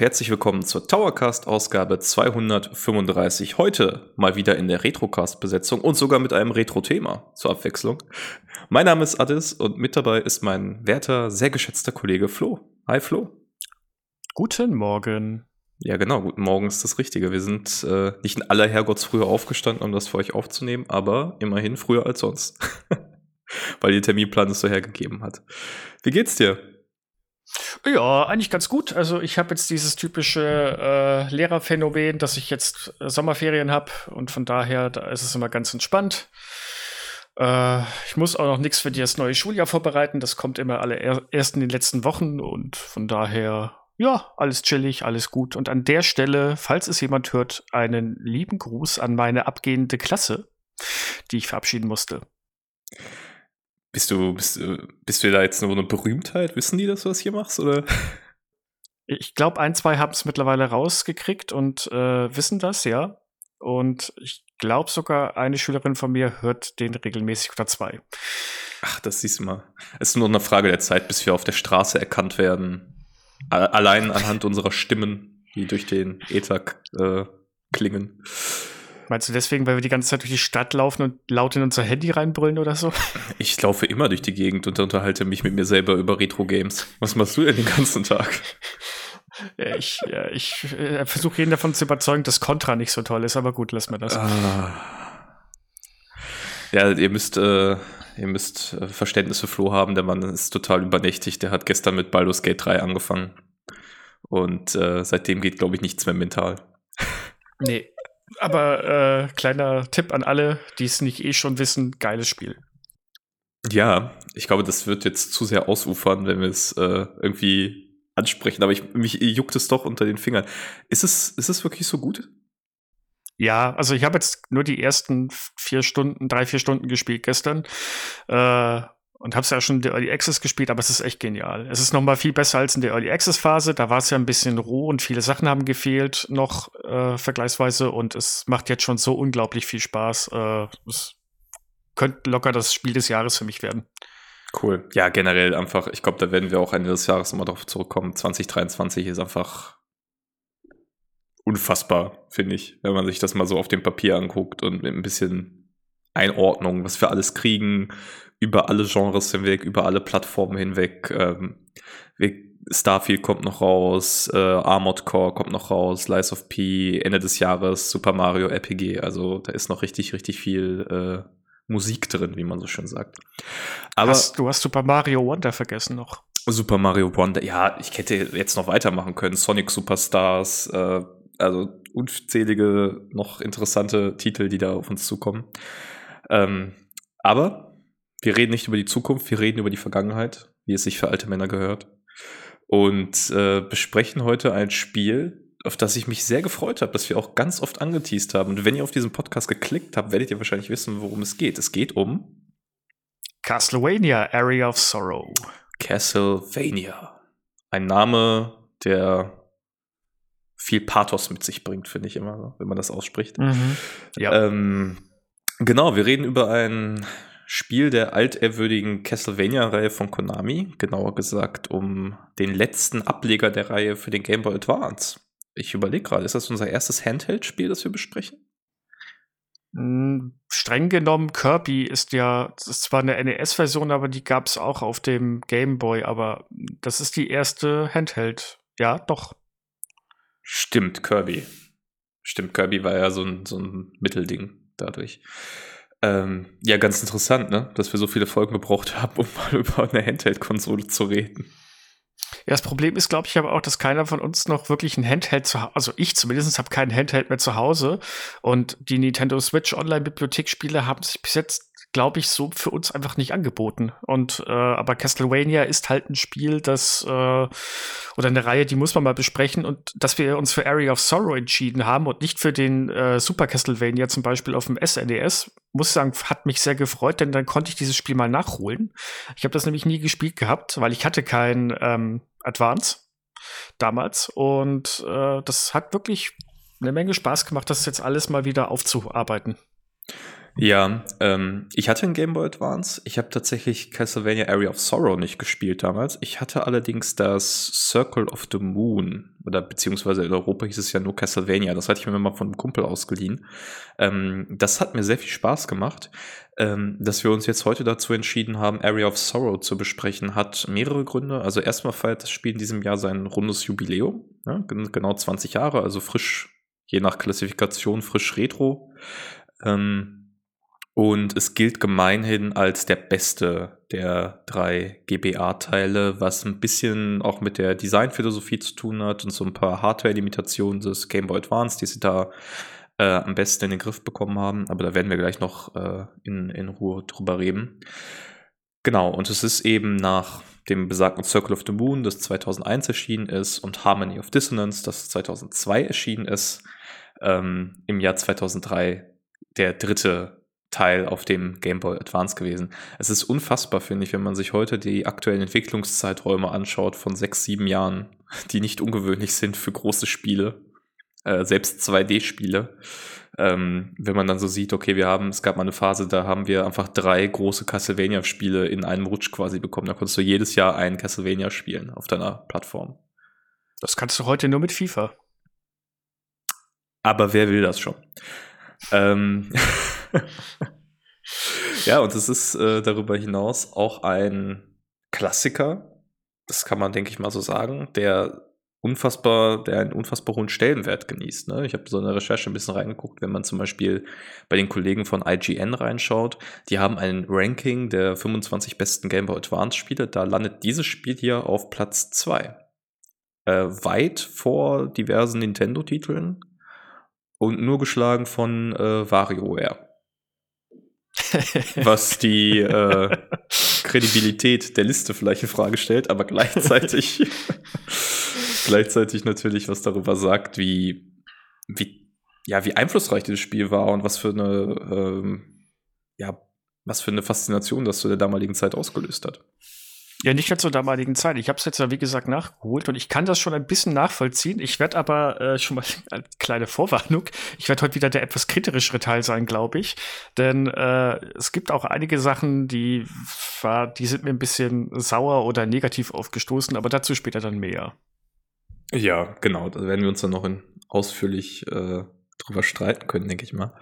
und herzlich willkommen zur Towercast-Ausgabe 235. Heute mal wieder in der Retrocast-Besetzung und sogar mit einem Retro-Thema zur Abwechslung. Mein Name ist Addis und mit dabei ist mein werter, sehr geschätzter Kollege Flo. Hi Flo. Guten Morgen. Ja, genau, guten Morgen ist das Richtige. Wir sind äh, nicht in aller Herrgottsfrühe aufgestanden, um das für euch aufzunehmen, aber immerhin früher als sonst. Weil der Terminplan es so hergegeben hat. Wie geht's dir? Ja, eigentlich ganz gut. Also ich habe jetzt dieses typische äh, Lehrerphänomen, dass ich jetzt äh, Sommerferien habe und von daher, da ist es immer ganz entspannt. Äh, ich muss auch noch nichts für das neue Schuljahr vorbereiten. Das kommt immer alle er erst in den letzten Wochen und von daher, ja, alles chillig, alles gut. Und an der Stelle, falls es jemand hört, einen lieben Gruß an meine abgehende Klasse, die ich verabschieden musste. Bist du, bist, bist du da jetzt nur eine Berühmtheit? Wissen die, dass du das hier machst? Oder? Ich glaube, ein, zwei haben es mittlerweile rausgekriegt und äh, wissen das, ja. Und ich glaube sogar, eine Schülerin von mir hört den regelmäßig oder zwei. Ach, das siehst du mal. Es ist nur eine Frage der Zeit, bis wir auf der Straße erkannt werden. Allein anhand unserer Stimmen, die durch den Äther äh, klingen. Meinst du deswegen, weil wir die ganze Zeit durch die Stadt laufen und laut in unser Handy reinbrüllen oder so? Ich laufe immer durch die Gegend und unterhalte mich mit mir selber über Retro-Games. Was machst du denn den ganzen Tag? Ich, ja, ich äh, versuche jeden davon zu überzeugen, dass Contra nicht so toll ist, aber gut, lass mal das. Ah. Ja, ihr müsst, äh, ihr müsst äh, Verständnis für Flo haben, der Mann ist total übernächtig. Der hat gestern mit Baldur's Gate 3 angefangen. Und äh, seitdem geht, glaube ich, nichts mehr mental. Nee, aber äh, kleiner Tipp an alle, die es nicht eh schon wissen, geiles Spiel. Ja, ich glaube, das wird jetzt zu sehr ausufern, wenn wir es äh, irgendwie ansprechen, aber ich, mich juckt es doch unter den Fingern. Ist es, ist es wirklich so gut? Ja, also ich habe jetzt nur die ersten vier Stunden, drei, vier Stunden gespielt gestern. Äh, und habe es ja schon in der Early Access gespielt, aber es ist echt genial. Es ist noch mal viel besser als in der Early Access Phase. Da war es ja ein bisschen roh und viele Sachen haben gefehlt noch äh, vergleichsweise und es macht jetzt schon so unglaublich viel Spaß. Äh, es könnte locker das Spiel des Jahres für mich werden. Cool. Ja, generell einfach, ich glaube, da werden wir auch Ende des Jahres nochmal drauf zurückkommen. 2023 ist einfach unfassbar, finde ich, wenn man sich das mal so auf dem Papier anguckt und mit ein bisschen Einordnung, was wir alles kriegen, über alle Genres hinweg, über alle Plattformen hinweg. Ähm, Starfield kommt noch raus, äh, Armored Core kommt noch raus, Lies of P, Ende des Jahres, Super Mario RPG. Also da ist noch richtig, richtig viel äh, Musik drin, wie man so schön sagt. Aber hast, du hast Super Mario Wonder vergessen noch. Super Mario Wonder, ja, ich hätte jetzt noch weitermachen können. Sonic Superstars, äh, also unzählige noch interessante Titel, die da auf uns zukommen. Ähm, aber wir reden nicht über die Zukunft, wir reden über die Vergangenheit, wie es sich für alte Männer gehört. Und äh, besprechen heute ein Spiel, auf das ich mich sehr gefreut habe, das wir auch ganz oft angeteased haben. Und wenn ihr auf diesen Podcast geklickt habt, werdet ihr wahrscheinlich wissen, worum es geht. Es geht um Castlevania, Area of Sorrow. Castlevania. Ein Name, der viel Pathos mit sich bringt, finde ich immer, wenn man das ausspricht. Mhm. Ja. Ähm, genau, wir reden über ein Spiel der altehrwürdigen Castlevania-Reihe von Konami, genauer gesagt um den letzten Ableger der Reihe für den Game Boy Advance. Ich überlege gerade, ist das unser erstes Handheld-Spiel, das wir besprechen? Hm, streng genommen, Kirby ist ja, das ist zwar eine NES-Version, aber die gab es auch auf dem Game Boy, aber das ist die erste Handheld. Ja, doch. Stimmt, Kirby. Stimmt, Kirby war ja so ein, so ein Mittelding dadurch. Ähm, ja, ganz interessant, ne? Dass wir so viele Folgen gebraucht haben, um mal über eine Handheld-Konsole zu reden. Ja, das Problem ist, glaube ich, aber auch, dass keiner von uns noch wirklich ein Handheld zu Hause, also ich zumindest habe keinen Handheld mehr zu Hause und die Nintendo Switch Online-Bibliothekspiele haben sich bis jetzt glaube ich, so für uns einfach nicht angeboten. Und äh, aber Castlevania ist halt ein Spiel, das äh, oder eine Reihe, die muss man mal besprechen. Und dass wir uns für Area of Sorrow entschieden haben und nicht für den äh, Super Castlevania zum Beispiel auf dem SNES, muss ich sagen, hat mich sehr gefreut, denn dann konnte ich dieses Spiel mal nachholen. Ich habe das nämlich nie gespielt gehabt, weil ich hatte kein ähm, Advance damals. Und äh, das hat wirklich eine Menge Spaß gemacht, das jetzt alles mal wieder aufzuarbeiten. Ja, ähm, ich hatte einen Game Boy Advance. Ich habe tatsächlich Castlevania Area of Sorrow nicht gespielt damals. Ich hatte allerdings das Circle of the Moon. Oder beziehungsweise in Europa hieß es ja nur Castlevania. Das hatte ich mir mal von einem Kumpel ausgeliehen. Ähm, das hat mir sehr viel Spaß gemacht. Ähm, dass wir uns jetzt heute dazu entschieden haben, Area of Sorrow zu besprechen, hat mehrere Gründe. Also erstmal feiert das Spiel in diesem Jahr sein rundes Jubiläum. Ja, genau 20 Jahre, also frisch, je nach Klassifikation, frisch Retro. Ähm, und es gilt gemeinhin als der beste der drei GBA-Teile, was ein bisschen auch mit der Designphilosophie zu tun hat und so ein paar Hardware-Limitationen des Game Boy Advance, die sie da äh, am besten in den Griff bekommen haben. Aber da werden wir gleich noch äh, in, in Ruhe drüber reden. Genau, und es ist eben nach dem besagten Circle of the Moon, das 2001 erschienen ist, und Harmony of Dissonance, das 2002 erschienen ist, ähm, im Jahr 2003 der dritte Teil auf dem Game Boy Advance gewesen. Es ist unfassbar, finde ich, wenn man sich heute die aktuellen Entwicklungszeiträume anschaut von sechs, sieben Jahren, die nicht ungewöhnlich sind für große Spiele, äh, selbst 2D-Spiele. Ähm, wenn man dann so sieht, okay, wir haben, es gab mal eine Phase, da haben wir einfach drei große Castlevania-Spiele in einem Rutsch quasi bekommen. Da konntest du jedes Jahr ein Castlevania spielen auf deiner Plattform. Das kannst du heute nur mit FIFA. Aber wer will das schon? ähm, ja, und es ist äh, darüber hinaus auch ein Klassiker, das kann man, denke ich mal so sagen, der unfassbar, der einen unfassbar hohen Stellenwert genießt. Ne? Ich habe so eine Recherche ein bisschen reingeguckt, wenn man zum Beispiel bei den Kollegen von IGN reinschaut, die haben ein Ranking der 25 besten Game Boy Advance Spiele, da landet dieses Spiel hier auf Platz 2. Äh, weit vor diversen Nintendo-Titeln und nur geschlagen von äh, WarioWare. was die äh, Kredibilität der Liste vielleicht in Frage stellt, aber gleichzeitig, gleichzeitig natürlich was darüber sagt, wie, wie, ja, wie einflussreich dieses Spiel war und was für eine, ähm, ja, was für eine Faszination das zu der damaligen Zeit ausgelöst hat. Ja, nicht mehr zur damaligen Zeit. Ich habe es jetzt ja, wie gesagt, nachgeholt und ich kann das schon ein bisschen nachvollziehen. Ich werde aber äh, schon mal eine kleine Vorwarnung. Ich werde heute wieder der etwas kritischere Teil sein, glaube ich. Denn äh, es gibt auch einige Sachen, die, die sind mir ein bisschen sauer oder negativ aufgestoßen, aber dazu später dann mehr. Ja, genau. Da werden wir uns dann noch in, ausführlich äh, drüber streiten können, denke ich mal.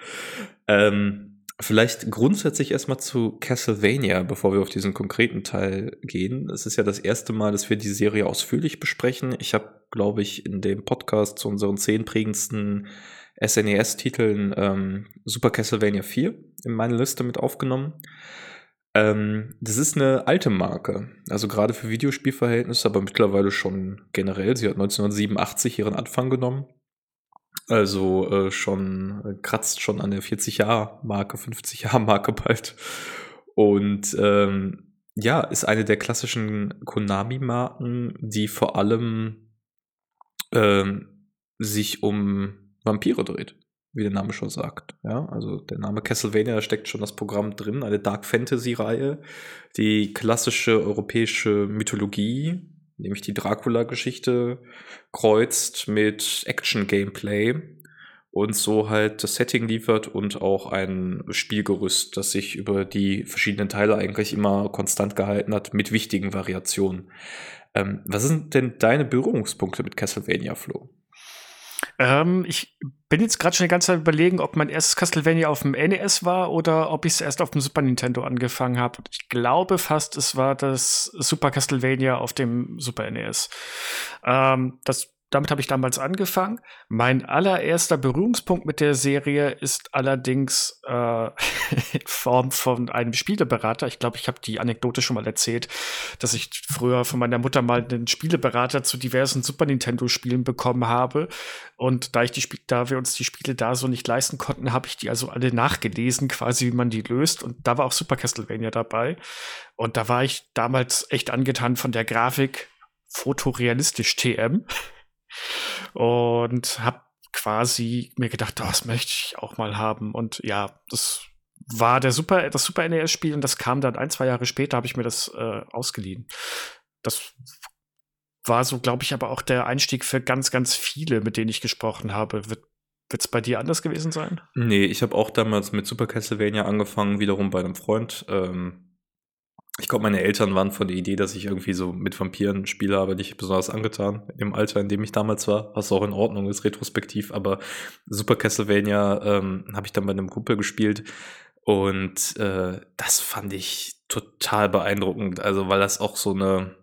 Ähm Vielleicht grundsätzlich erstmal zu Castlevania, bevor wir auf diesen konkreten Teil gehen. Es ist ja das erste Mal, dass wir die Serie ausführlich besprechen. Ich habe, glaube ich, in dem Podcast zu unseren zehn prägendsten SNES-Titeln ähm, Super Castlevania 4 in meine Liste mit aufgenommen. Ähm, das ist eine alte Marke, also gerade für Videospielverhältnisse, aber mittlerweile schon generell. Sie hat 1987 ihren Anfang genommen also äh, schon äh, kratzt schon an der 40-Jahr-Marke, 50-Jahr-Marke bald. Und ähm, ja, ist eine der klassischen Konami-Marken, die vor allem ähm, sich um Vampire dreht, wie der Name schon sagt. Ja, also der Name Castlevania, da steckt schon das Programm drin, eine Dark Fantasy-Reihe, die klassische europäische Mythologie nämlich die Dracula-Geschichte kreuzt mit Action-Gameplay und so halt das Setting liefert und auch ein Spielgerüst, das sich über die verschiedenen Teile eigentlich immer konstant gehalten hat, mit wichtigen Variationen. Ähm, was sind denn deine Berührungspunkte mit Castlevania, Flo? Ähm, ich bin jetzt gerade schon die ganze Zeit überlegen, ob mein erstes Castlevania auf dem NES war oder ob ich es erst auf dem Super Nintendo angefangen habe. Ich glaube fast, es war das Super Castlevania auf dem Super NES. Ähm, das damit habe ich damals angefangen. Mein allererster Berührungspunkt mit der Serie ist allerdings äh, in Form von einem Spieleberater. Ich glaube, ich habe die Anekdote schon mal erzählt, dass ich früher von meiner Mutter mal einen Spieleberater zu diversen Super Nintendo-Spielen bekommen habe. Und da ich die Spiel da wir uns die Spiele da so nicht leisten konnten, habe ich die also alle nachgelesen, quasi wie man die löst. Und da war auch Super Castlevania dabei. Und da war ich damals echt angetan von der Grafik fotorealistisch TM. Und habe quasi mir gedacht, oh, das möchte ich auch mal haben. Und ja, das war der Super, das Super NES-Spiel und das kam dann ein, zwei Jahre später, habe ich mir das äh, ausgeliehen. Das war so, glaube ich, aber auch der Einstieg für ganz, ganz viele, mit denen ich gesprochen habe. Wird es bei dir anders gewesen sein? Nee, ich habe auch damals mit Super Castlevania angefangen, wiederum bei einem Freund. Ähm, ich glaube, meine Eltern waren von der Idee, dass ich irgendwie so mit Vampiren spiele, aber nicht besonders angetan im Alter, in dem ich damals war, was auch in Ordnung ist, retrospektiv. Aber Super Castlevania ähm, habe ich dann bei einem Kumpel gespielt und äh, das fand ich total beeindruckend. Also, weil das auch so eine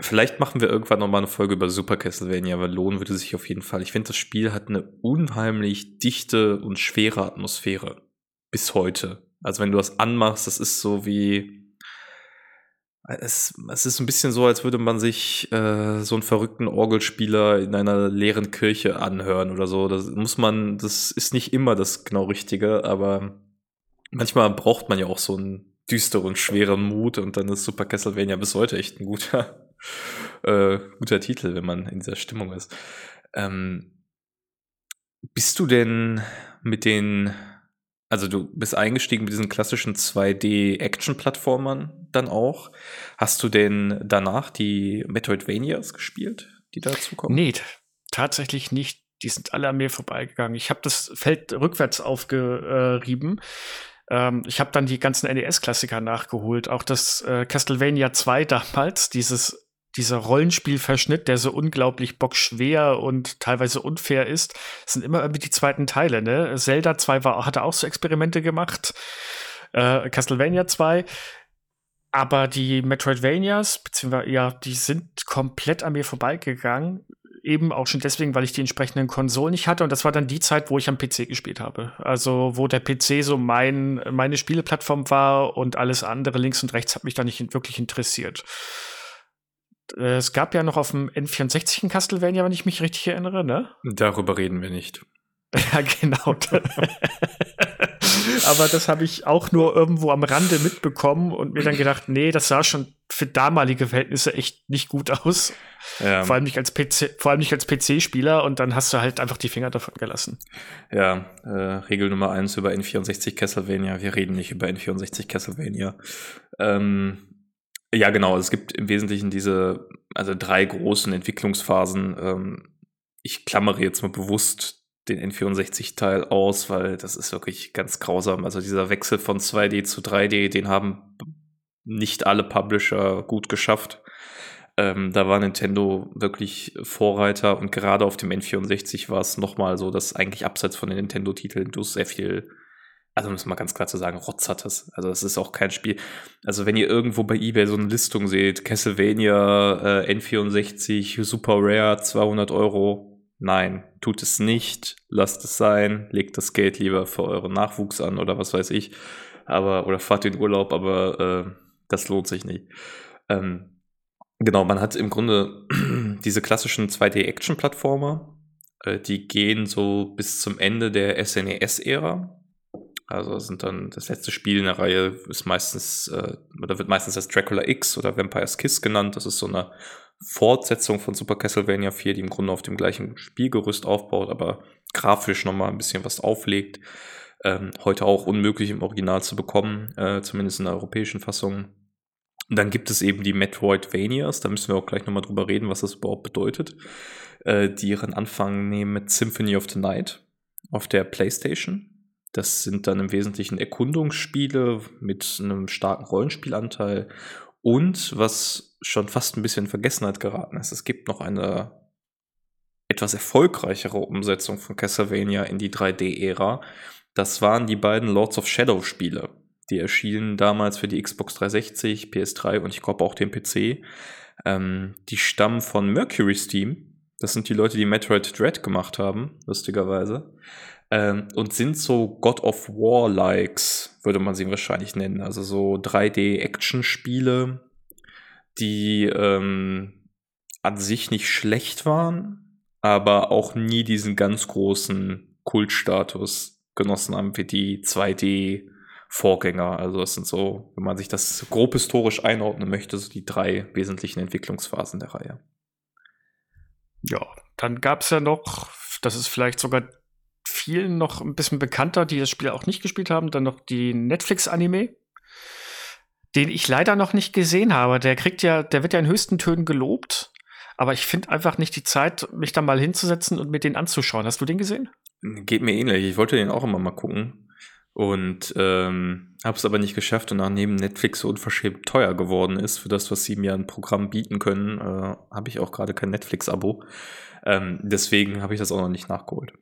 Vielleicht machen wir irgendwann nochmal eine Folge über Super Castlevania, weil lohnen würde sich auf jeden Fall. Ich finde, das Spiel hat eine unheimlich dichte und schwere Atmosphäre. Bis heute. Also wenn du das anmachst, das ist so wie. Es, es ist ein bisschen so, als würde man sich äh, so einen verrückten Orgelspieler in einer leeren Kirche anhören oder so. Das muss man, das ist nicht immer das genau Richtige, aber manchmal braucht man ja auch so einen düsteren, schweren Mut und dann ist Super Castlevania bis heute echt ein guter äh, guter Titel, wenn man in dieser Stimmung ist. Ähm, bist du denn mit den, also du bist eingestiegen mit diesen klassischen 2D-Action-Plattformern dann auch? Hast du denn danach die Metroidvanias gespielt, die dazu kommen? Nee, tatsächlich nicht. Die sind alle an mir vorbeigegangen. Ich habe das Feld rückwärts aufgerieben. Ähm, ich habe dann die ganzen NES-Klassiker nachgeholt. Auch das äh, Castlevania 2 damals, dieses dieser Rollenspielverschnitt, der so unglaublich bockschwer und teilweise unfair ist, sind immer irgendwie die zweiten Teile, ne? Zelda 2 war, hatte auch so Experimente gemacht, äh, Castlevania 2, aber die Metroidvanias, beziehungsweise, ja, die sind komplett an mir vorbeigegangen. Eben auch schon deswegen, weil ich die entsprechenden Konsolen nicht hatte. Und das war dann die Zeit, wo ich am PC gespielt habe. Also, wo der PC so mein, meine Spieleplattform war und alles andere links und rechts hat mich da nicht wirklich interessiert. Äh, es gab ja noch auf dem N64 ein Castlevania, wenn ich mich richtig erinnere, ne? Darüber reden wir nicht. ja, genau. Aber das habe ich auch nur irgendwo am Rande mitbekommen und mir dann gedacht, nee, das sah schon für damalige Verhältnisse echt nicht gut aus. Ja. Vor allem nicht als PC, vor allem nicht als PC-Spieler und dann hast du halt einfach die Finger davon gelassen. Ja, äh, Regel Nummer eins über N64 Castlevania. Wir reden nicht über N64 Castlevania. Ähm, ja, genau. Es gibt im Wesentlichen diese, also drei großen Entwicklungsphasen. Ähm, ich klammere jetzt mal bewusst den N64-Teil aus, weil das ist wirklich ganz grausam. Also dieser Wechsel von 2D zu 3D, den haben nicht alle Publisher gut geschafft. Ähm, da war Nintendo wirklich Vorreiter und gerade auf dem N64 war es nochmal so, dass eigentlich abseits von den Nintendo-Titeln du sehr viel also muss man ganz klar zu sagen, Rotz hat es. Also es ist auch kein Spiel. Also wenn ihr irgendwo bei eBay so eine Listung seht, Castlevania äh, N64 Super Rare 200 Euro, nein, tut es nicht, lasst es sein, legt das Geld lieber für euren Nachwuchs an oder was weiß ich, aber oder fahrt in Urlaub, aber äh, das lohnt sich nicht. Ähm, genau, man hat im Grunde diese klassischen 2D-Action-Plattformer, äh, die gehen so bis zum Ende der SNES-Ära also sind dann das letzte Spiel in der Reihe ist meistens äh, oder wird meistens als Dracula X oder Vampire's Kiss genannt. Das ist so eine Fortsetzung von Super Castlevania 4, die im Grunde auf dem gleichen Spielgerüst aufbaut, aber grafisch nochmal ein bisschen was auflegt. Ähm, heute auch unmöglich im Original zu bekommen, äh, zumindest in der europäischen Fassung. Dann gibt es eben die Metroidvanias, da müssen wir auch gleich nochmal drüber reden, was das überhaupt bedeutet, äh, die ihren Anfang nehmen mit Symphony of the Night auf der PlayStation. Das sind dann im Wesentlichen Erkundungsspiele mit einem starken Rollenspielanteil. Und was schon fast ein bisschen in Vergessenheit geraten ist, es gibt noch eine etwas erfolgreichere Umsetzung von Castlevania in die 3D-Ära. Das waren die beiden Lords of Shadow Spiele. Die erschienen damals für die Xbox 360, PS3 und ich glaube auch den PC. Ähm, die stammen von Mercury Steam. Das sind die Leute, die Metroid Dread gemacht haben, lustigerweise. Ähm, und sind so God of War-Likes, würde man sie wahrscheinlich nennen. Also so 3D-Action-Spiele, die ähm, an sich nicht schlecht waren, aber auch nie diesen ganz großen Kultstatus genossen haben wie die 2D Vorgänger. Also es sind so, wenn man sich das grob historisch einordnen möchte, so die drei wesentlichen Entwicklungsphasen der Reihe. Ja, dann gab es ja noch, das ist vielleicht sogar vielen noch ein bisschen bekannter, die das Spiel auch nicht gespielt haben, dann noch die Netflix-Anime, den ich leider noch nicht gesehen habe. Der kriegt ja, der wird ja in höchsten Tönen gelobt, aber ich finde einfach nicht die Zeit, mich da mal hinzusetzen und mir den anzuschauen. Hast du den gesehen? Geht mir ähnlich. Ich wollte den auch immer mal gucken. Und ähm, habe es aber nicht geschafft und nachdem Netflix so unverschämt teuer geworden ist für das, was sie mir an Programm bieten können, äh, habe ich auch gerade kein Netflix-Abo. Ähm, deswegen habe ich das auch noch nicht nachgeholt.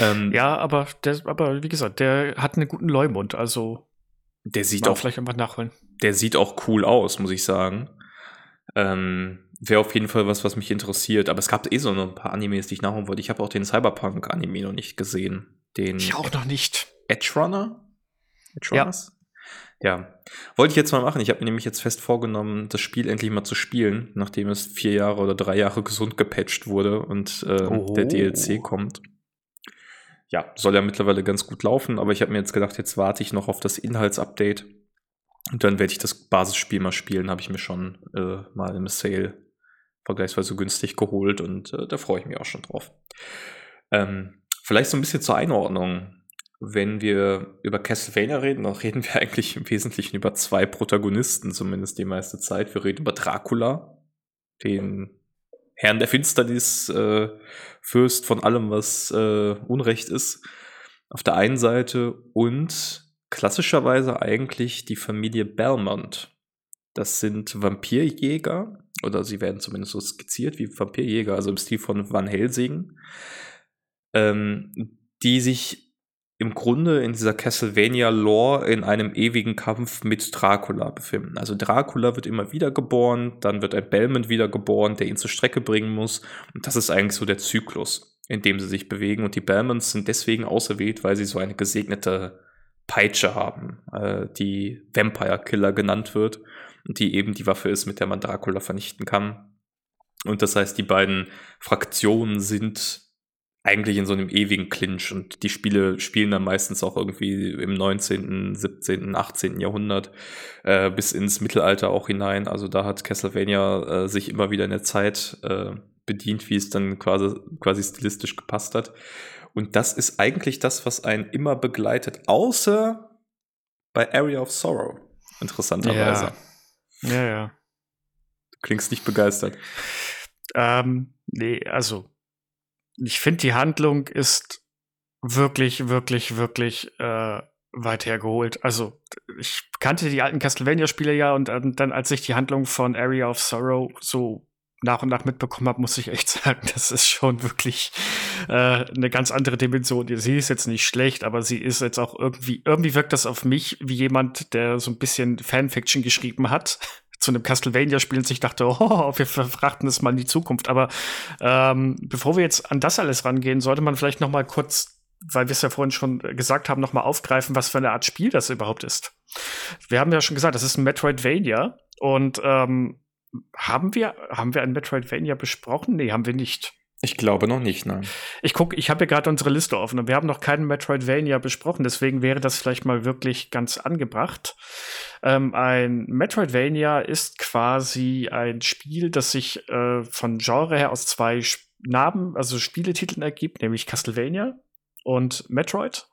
Ähm, ja, aber der, aber wie gesagt, der hat einen guten Leumund, also der sieht auch vielleicht einfach nachholen. Der sieht auch cool aus, muss ich sagen. Ähm, Wäre auf jeden Fall was, was mich interessiert. Aber es gab eh so ein paar Animes, die ich nachholen wollte. Ich habe auch den Cyberpunk-Anime noch nicht gesehen. Den ich auch noch nicht. Edge Runner? Edge Runners? Ja. ja. Wollte ich jetzt mal machen. Ich habe mir nämlich jetzt fest vorgenommen, das Spiel endlich mal zu spielen, nachdem es vier Jahre oder drei Jahre gesund gepatcht wurde und äh, oh. der DLC kommt. Ja, soll ja mittlerweile ganz gut laufen, aber ich habe mir jetzt gedacht, jetzt warte ich noch auf das Inhaltsupdate. Und dann werde ich das Basisspiel mal spielen, habe ich mir schon äh, mal im Sale vergleichsweise günstig geholt und äh, da freue ich mich auch schon drauf. Ähm, vielleicht so ein bisschen zur Einordnung wenn wir über Castlevania reden, dann reden wir eigentlich im Wesentlichen über zwei Protagonisten, zumindest die meiste Zeit. Wir reden über Dracula, den Herrn der Finsternis, äh, Fürst von allem, was äh, Unrecht ist, auf der einen Seite und klassischerweise eigentlich die Familie Belmont. Das sind Vampirjäger, oder sie werden zumindest so skizziert wie Vampirjäger, also im Stil von Van Helsing, ähm, die sich im Grunde in dieser Castlevania-Lore in einem ewigen Kampf mit Dracula befinden. Also Dracula wird immer wieder geboren, dann wird ein Belmont wiedergeboren, der ihn zur Strecke bringen muss. Und das ist eigentlich so der Zyklus, in dem sie sich bewegen. Und die Belmonts sind deswegen auserwählt, weil sie so eine gesegnete Peitsche haben, äh, die Vampire Killer genannt wird und die eben die Waffe ist, mit der man Dracula vernichten kann. Und das heißt, die beiden Fraktionen sind eigentlich in so einem ewigen Clinch und die Spiele spielen dann meistens auch irgendwie im 19., 17., 18. Jahrhundert äh, bis ins Mittelalter auch hinein. Also da hat Castlevania äh, sich immer wieder in der Zeit äh, bedient, wie es dann quasi, quasi stilistisch gepasst hat. Und das ist eigentlich das, was einen immer begleitet, außer bei Area of Sorrow, interessanterweise. Ja, ja. ja. Du klingst nicht begeistert. Ähm, nee, also ich finde, die Handlung ist wirklich, wirklich, wirklich äh, weit hergeholt. Also, ich kannte die alten Castlevania-Spiele ja und ähm, dann, als ich die Handlung von Area of Sorrow so nach und nach mitbekommen habe, muss ich echt sagen, das ist schon wirklich äh, eine ganz andere Dimension. Sie ist jetzt nicht schlecht, aber sie ist jetzt auch irgendwie, irgendwie wirkt das auf mich wie jemand, der so ein bisschen Fanfiction geschrieben hat zu einem Castlevania-Spiel und sich dachte, oh, wir verfrachten das mal in die Zukunft. Aber ähm, bevor wir jetzt an das alles rangehen, sollte man vielleicht noch mal kurz, weil wir es ja vorhin schon gesagt haben, noch mal aufgreifen, was für eine Art Spiel das überhaupt ist. Wir haben ja schon gesagt, das ist ein Metroidvania und ähm, haben wir, haben wir ein Metroidvania besprochen? Nee, haben wir nicht. Ich glaube noch nicht, nein. Ich gucke, ich habe ja gerade unsere Liste offen und wir haben noch keinen Metroidvania besprochen, deswegen wäre das vielleicht mal wirklich ganz angebracht. Ähm, ein Metroidvania ist quasi ein Spiel, das sich äh, von Genre her aus zwei Namen, also Spieletiteln ergibt, nämlich Castlevania und Metroid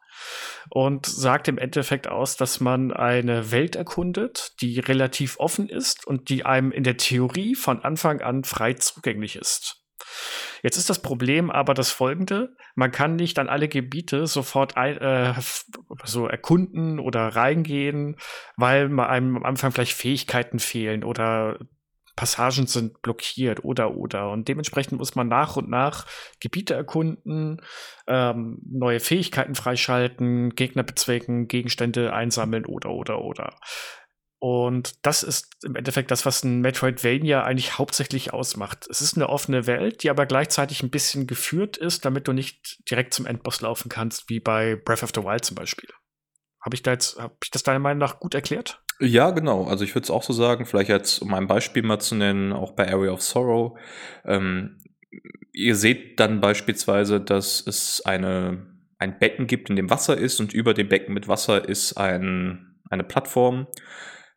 und sagt im Endeffekt aus, dass man eine Welt erkundet, die relativ offen ist und die einem in der Theorie von Anfang an frei zugänglich ist. Jetzt ist das Problem aber das folgende: Man kann nicht an alle Gebiete sofort ein, äh, so erkunden oder reingehen, weil einem am Anfang vielleicht Fähigkeiten fehlen oder Passagen sind blockiert oder oder. Und dementsprechend muss man nach und nach Gebiete erkunden, ähm, neue Fähigkeiten freischalten, Gegner bezwecken, Gegenstände einsammeln oder oder oder. Und das ist im Endeffekt das, was ein Metroidvania eigentlich hauptsächlich ausmacht. Es ist eine offene Welt, die aber gleichzeitig ein bisschen geführt ist, damit du nicht direkt zum Endboss laufen kannst, wie bei Breath of the Wild zum Beispiel. Habe ich da habe ich das deiner Meinung nach gut erklärt? Ja, genau. Also ich würde es auch so sagen, vielleicht jetzt, um ein Beispiel mal zu nennen, auch bei Area of Sorrow. Ähm, ihr seht dann beispielsweise, dass es eine, ein Becken gibt, in dem Wasser ist und über dem Becken mit Wasser ist ein, eine Plattform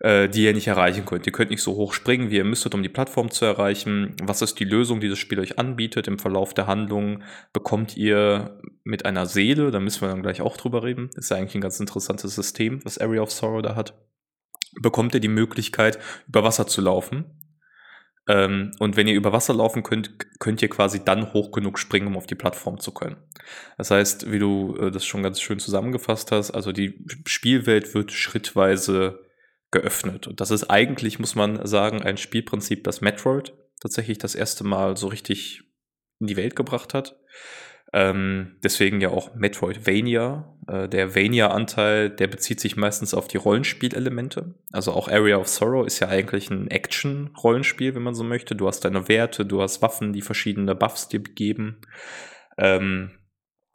äh, die ihr nicht erreichen könnt. Ihr könnt nicht so hoch springen, wie ihr müsstet, um die Plattform zu erreichen. Was ist die Lösung, die das Spiel euch anbietet? Im Verlauf der Handlung bekommt ihr mit einer Seele, da müssen wir dann gleich auch drüber reden, ist ja eigentlich ein ganz interessantes System, was Area of Sorrow da hat, bekommt ihr die Möglichkeit, über Wasser zu laufen. Ähm, und wenn ihr über Wasser laufen könnt, könnt ihr quasi dann hoch genug springen, um auf die Plattform zu können. Das heißt, wie du äh, das schon ganz schön zusammengefasst hast, also die Spielwelt wird schrittweise geöffnet. Und das ist eigentlich, muss man sagen, ein Spielprinzip, das Metroid tatsächlich das erste Mal so richtig in die Welt gebracht hat. Ähm, deswegen ja auch Metroidvania. Äh, der Vania-Anteil, der bezieht sich meistens auf die Rollenspielelemente. Also auch Area of Sorrow ist ja eigentlich ein Action-Rollenspiel, wenn man so möchte. Du hast deine Werte, du hast Waffen, die verschiedene Buffs dir geben. Ähm,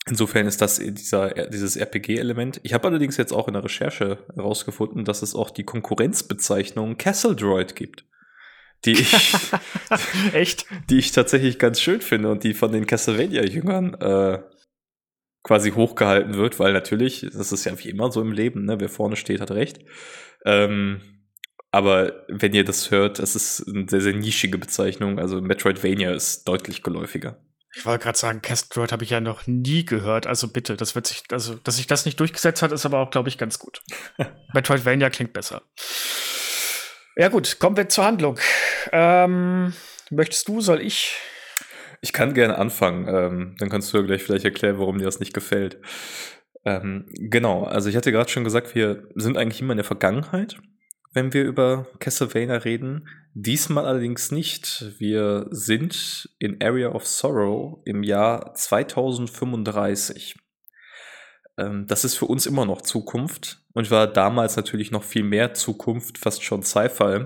insofern ist das dieser, dieses RPG-Element. Ich habe allerdings jetzt auch in der Recherche herausgefunden, dass es auch die Konkurrenzbezeichnung Castle Droid gibt die ich, Echt? die ich tatsächlich ganz schön finde und die von den Castlevania-Jüngern äh, quasi hochgehalten wird, weil natürlich, das ist ja wie immer so im Leben, ne? wer vorne steht, hat recht. Ähm, aber wenn ihr das hört, es ist eine sehr, sehr nischige Bezeichnung. Also Metroidvania ist deutlich geläufiger. Ich wollte gerade sagen, Castroid habe ich ja noch nie gehört. Also bitte, das wird sich, also, dass sich das nicht durchgesetzt hat, ist aber auch, glaube ich, ganz gut. Metroidvania klingt besser. Ja, gut, kommen wir zur Handlung. Ähm, möchtest du, soll ich? Ich kann gerne anfangen. Ähm, dann kannst du ja gleich vielleicht erklären, warum dir das nicht gefällt. Ähm, genau, also ich hatte gerade schon gesagt, wir sind eigentlich immer in der Vergangenheit, wenn wir über Castlevania reden. Diesmal allerdings nicht. Wir sind in Area of Sorrow im Jahr 2035. Ähm, das ist für uns immer noch Zukunft und war damals natürlich noch viel mehr Zukunft, fast schon Sci-Fi.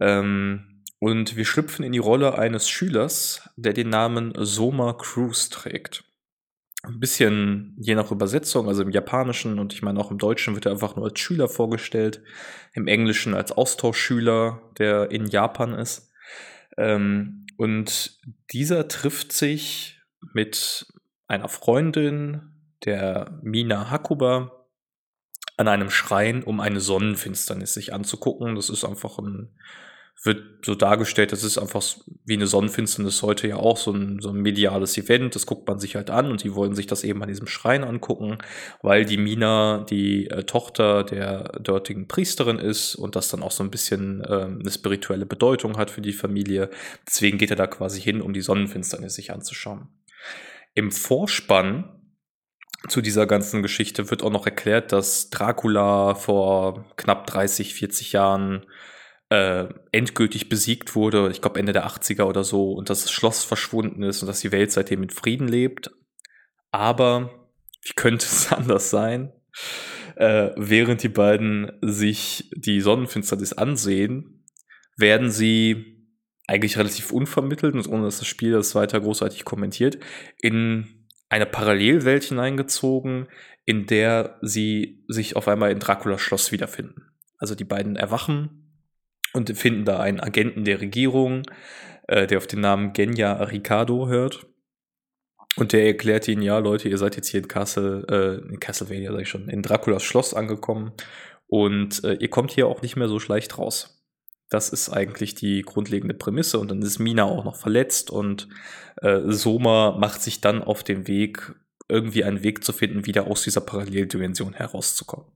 Ähm, und wir schlüpfen in die Rolle eines Schülers, der den Namen Soma Cruz trägt. Ein bisschen je nach Übersetzung, also im Japanischen und ich meine auch im Deutschen wird er einfach nur als Schüler vorgestellt, im Englischen als Austauschschüler, der in Japan ist. Ähm, und dieser trifft sich mit einer Freundin, der Mina Hakuba, an einem Schrein, um eine Sonnenfinsternis sich anzugucken. Das ist einfach ein, wird so dargestellt, das ist einfach wie eine Sonnenfinsternis heute ja auch so ein, so ein mediales Event. Das guckt man sich halt an und die wollen sich das eben an diesem Schrein angucken, weil die Mina die äh, Tochter der dortigen Priesterin ist und das dann auch so ein bisschen äh, eine spirituelle Bedeutung hat für die Familie. Deswegen geht er da quasi hin, um die Sonnenfinsternis sich anzuschauen. Im Vorspann zu dieser ganzen Geschichte wird auch noch erklärt, dass Dracula vor knapp 30, 40 Jahren äh, endgültig besiegt wurde, ich glaube Ende der 80er oder so, und dass das Schloss verschwunden ist und dass die Welt seitdem in Frieden lebt. Aber wie könnte es anders sein? Äh, während die beiden sich die Sonnenfinsternis ansehen, werden sie eigentlich relativ unvermittelt und ohne dass das Spiel das weiter großartig kommentiert, in eine Parallelwelt hineingezogen, in der sie sich auf einmal in Draculas Schloss wiederfinden. Also die beiden erwachen und finden da einen Agenten der Regierung, äh, der auf den Namen Genya Ricardo hört. Und der erklärt ihnen, ja, Leute, ihr seid jetzt hier in Castle, äh, in Castlevania, sag ich schon, in Draculas Schloss angekommen und äh, ihr kommt hier auch nicht mehr so schlecht raus. Das ist eigentlich die grundlegende Prämisse. Und dann ist Mina auch noch verletzt und äh, Soma macht sich dann auf den Weg, irgendwie einen Weg zu finden, wieder aus dieser Paralleldimension herauszukommen.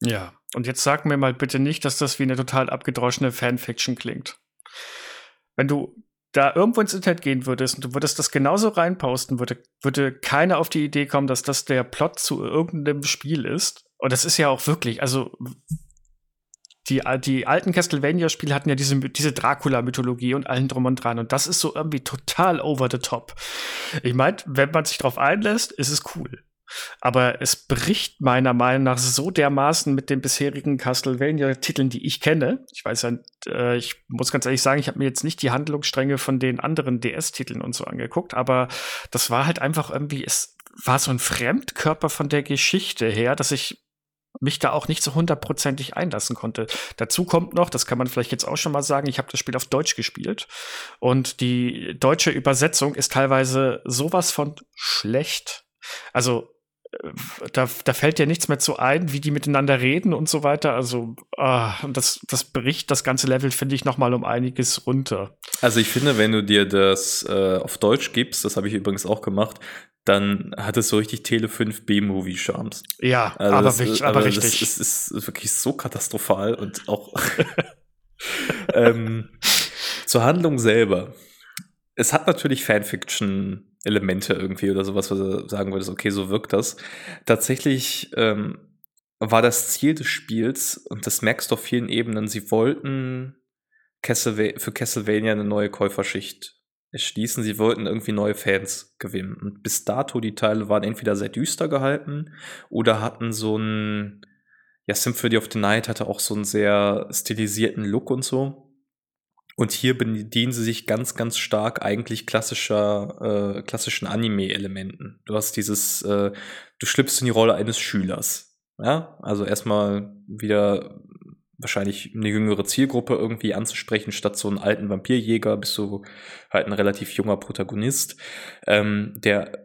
Ja, und jetzt sag mir mal bitte nicht, dass das wie eine total abgedroschene Fanfiction klingt. Wenn du da irgendwo ins Internet gehen würdest und du würdest das genauso reinposten, würde, würde keiner auf die Idee kommen, dass das der Plot zu irgendeinem Spiel ist. Und das ist ja auch wirklich, also die, die alten Castlevania-Spiele hatten ja diese, diese Dracula-Mythologie und allen drum und dran. Und das ist so irgendwie total over the top. Ich meine, wenn man sich darauf einlässt, ist es cool. Aber es bricht meiner Meinung nach so dermaßen mit den bisherigen Castlevania-Titeln, die ich kenne. Ich weiß ja, äh, ich muss ganz ehrlich sagen, ich habe mir jetzt nicht die Handlungsstränge von den anderen DS-Titeln und so angeguckt, aber das war halt einfach irgendwie, es war so ein Fremdkörper von der Geschichte her, dass ich mich da auch nicht so hundertprozentig einlassen konnte. Dazu kommt noch, das kann man vielleicht jetzt auch schon mal sagen, ich habe das Spiel auf Deutsch gespielt und die deutsche Übersetzung ist teilweise sowas von schlecht. Also da, da fällt ja nichts mehr zu ein, wie die miteinander reden und so weiter. Also ah, das, das bricht das ganze Level, finde ich, noch mal um einiges runter. Also ich finde, wenn du dir das äh, auf Deutsch gibst, das habe ich übrigens auch gemacht, dann hat es so richtig Tele 5 B-Movie-Charms. Ja, also aber, das, richtig, aber, aber richtig. Das ist, ist, wirklich so katastrophal und auch. ähm, Zur Handlung selber. Es hat natürlich Fanfiction-Elemente irgendwie oder sowas, was du sagen würdest, okay, so wirkt das. Tatsächlich ähm, war das Ziel des Spiels, und das merkst du auf vielen Ebenen, sie wollten Castleva für Castlevania eine neue Käuferschicht erschließen. Sie wollten irgendwie neue Fans gewinnen. Und bis dato die Teile waren entweder sehr düster gehalten oder hatten so ein, ja, Symphony of the Night hatte auch so einen sehr stilisierten Look und so. Und hier bedienen sie sich ganz, ganz stark eigentlich klassischer, äh, klassischen Anime-Elementen. Du hast dieses, äh, du schlüpfst in die Rolle eines Schülers. Ja, also erstmal wieder wahrscheinlich eine jüngere Zielgruppe irgendwie anzusprechen, statt so einen alten Vampirjäger bist du halt ein relativ junger Protagonist, ähm, der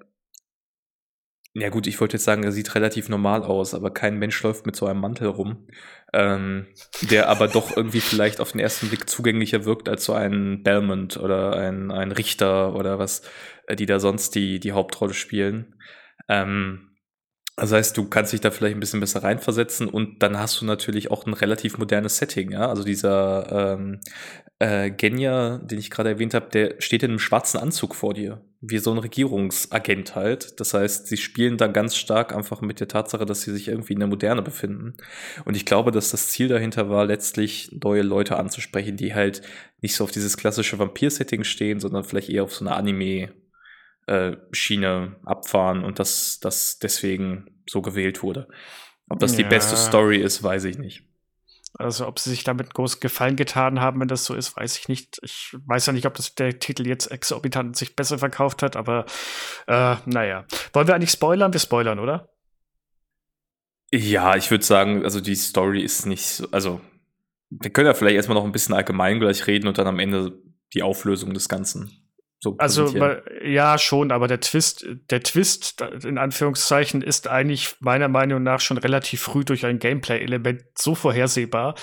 ja gut, ich wollte jetzt sagen, er sieht relativ normal aus, aber kein Mensch läuft mit so einem Mantel rum, ähm, der aber doch irgendwie vielleicht auf den ersten Blick zugänglicher wirkt als so ein Belmont oder ein, ein Richter oder was, äh, die da sonst die, die Hauptrolle spielen. Ähm, das heißt, du kannst dich da vielleicht ein bisschen besser reinversetzen und dann hast du natürlich auch ein relativ modernes Setting, ja. Also dieser ähm, äh, Genya, den ich gerade erwähnt habe, der steht in einem schwarzen Anzug vor dir, wie so ein Regierungsagent halt. Das heißt, sie spielen da ganz stark einfach mit der Tatsache, dass sie sich irgendwie in der Moderne befinden. Und ich glaube, dass das Ziel dahinter war, letztlich neue Leute anzusprechen, die halt nicht so auf dieses klassische Vampir-Setting stehen, sondern vielleicht eher auf so eine Anime- äh, Schiene abfahren und dass das deswegen so gewählt wurde. Ob das ja. die beste Story ist, weiß ich nicht. Also ob sie sich damit groß Gefallen getan haben, wenn das so ist, weiß ich nicht. Ich weiß ja nicht, ob das der Titel jetzt exorbitant sich besser verkauft hat, aber äh, naja. Wollen wir eigentlich spoilern? Wir spoilern, oder? Ja, ich würde sagen, also die Story ist nicht so, also wir können ja vielleicht erstmal noch ein bisschen allgemein gleich reden und dann am Ende die Auflösung des Ganzen. So also ja schon, aber der Twist, der Twist in Anführungszeichen ist eigentlich meiner Meinung nach schon relativ früh durch ein Gameplay-Element so vorhersehbar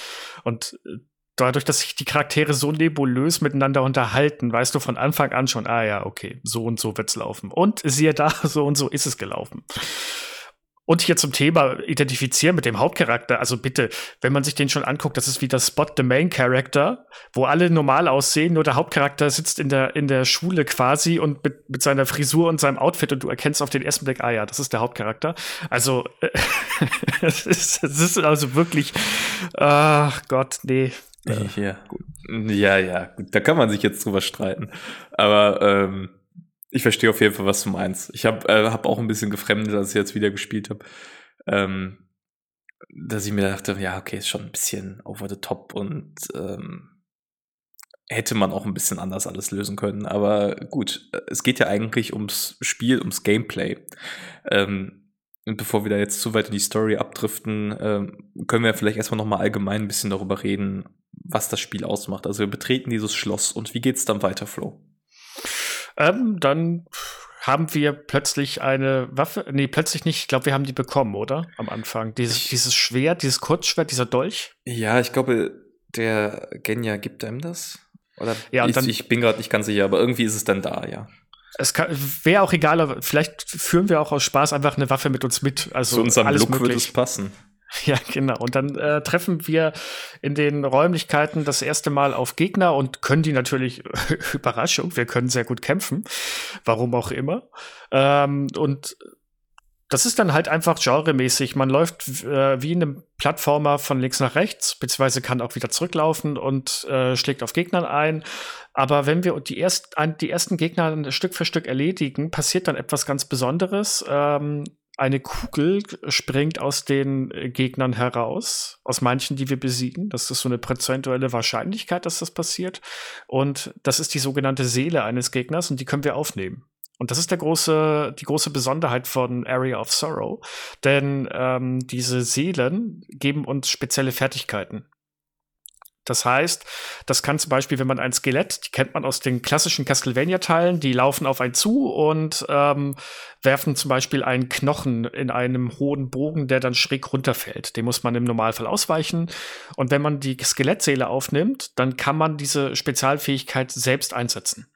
und äh, dadurch, dass sich die Charaktere so nebulös miteinander unterhalten, weißt du von Anfang an schon, ah ja, okay, so und so wird's laufen. Und siehe da, so und so ist es gelaufen. Und hier zum Thema identifizieren mit dem Hauptcharakter. Also bitte, wenn man sich den schon anguckt, das ist wie das Spot the Main Character, wo alle normal aussehen, nur der Hauptcharakter sitzt in der, in der Schule quasi und mit, mit seiner Frisur und seinem Outfit und du erkennst auf den ersten Blick, ah ja, das ist der Hauptcharakter. Also, es ist, ist also wirklich, ach Gott, nee. Ja, gut. Ja, ja, gut. Da kann man sich jetzt drüber streiten. Aber, ähm, ich verstehe auf jeden Fall, was du meinst. Ich habe äh, hab auch ein bisschen gefremdet, als ich jetzt wieder gespielt habe. Ähm, dass ich mir dachte, ja, okay, ist schon ein bisschen over the top und ähm, hätte man auch ein bisschen anders alles lösen können. Aber gut, es geht ja eigentlich ums Spiel, ums Gameplay. Ähm, und bevor wir da jetzt zu weit in die Story abdriften, ähm, können wir vielleicht erstmal nochmal allgemein ein bisschen darüber reden, was das Spiel ausmacht. Also wir betreten dieses Schloss und wie geht's dann weiter, Flo? Ähm, dann haben wir plötzlich eine Waffe. Nee, plötzlich nicht. Ich glaube, wir haben die bekommen, oder? Am Anfang. Dieses, dieses Schwert, dieses Kurzschwert, dieser Dolch. Ja, ich glaube, der Genya gibt einem das. Oder ja, ich, ich bin gerade nicht ganz sicher, aber irgendwie ist es dann da, ja. Es wäre auch egal, aber vielleicht führen wir auch aus Spaß einfach eine Waffe mit uns mit. Also Zu unserem alles Look möglich. würde es passen. Ja, genau. Und dann äh, treffen wir in den Räumlichkeiten das erste Mal auf Gegner und können die natürlich, Überraschung, wir können sehr gut kämpfen, warum auch immer. Ähm, und das ist dann halt einfach genremäßig. Man läuft äh, wie in einem Plattformer von links nach rechts, beziehungsweise kann auch wieder zurücklaufen und äh, schlägt auf Gegnern ein. Aber wenn wir die, erst, die ersten Gegner Stück für Stück erledigen, passiert dann etwas ganz Besonderes. Ähm, eine Kugel springt aus den äh, Gegnern heraus, aus manchen, die wir besiegen. Das ist so eine prozentuelle Wahrscheinlichkeit, dass das passiert. Und das ist die sogenannte Seele eines Gegners und die können wir aufnehmen. Und das ist der große, die große Besonderheit von Area of Sorrow. Denn ähm, diese Seelen geben uns spezielle Fertigkeiten. Das heißt, das kann zum Beispiel, wenn man ein Skelett, die kennt man aus den klassischen Castlevania-Teilen, die laufen auf einen zu und ähm, werfen zum Beispiel einen Knochen in einem hohen Bogen, der dann schräg runterfällt. Den muss man im Normalfall ausweichen. Und wenn man die Skelettseele aufnimmt, dann kann man diese Spezialfähigkeit selbst einsetzen.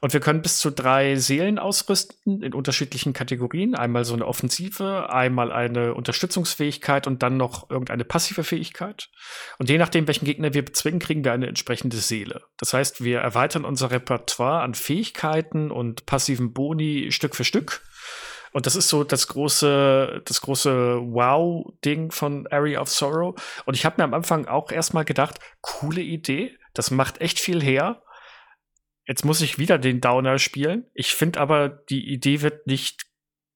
Und wir können bis zu drei Seelen ausrüsten in unterschiedlichen Kategorien. Einmal so eine Offensive, einmal eine Unterstützungsfähigkeit und dann noch irgendeine passive Fähigkeit. Und je nachdem, welchen Gegner wir bezwingen, kriegen wir eine entsprechende Seele. Das heißt, wir erweitern unser Repertoire an Fähigkeiten und passiven Boni Stück für Stück. Und das ist so das große, das große Wow-Ding von Area of Sorrow. Und ich habe mir am Anfang auch erstmal gedacht, coole Idee, das macht echt viel her. Jetzt muss ich wieder den Downer spielen. Ich finde aber, die Idee wird nicht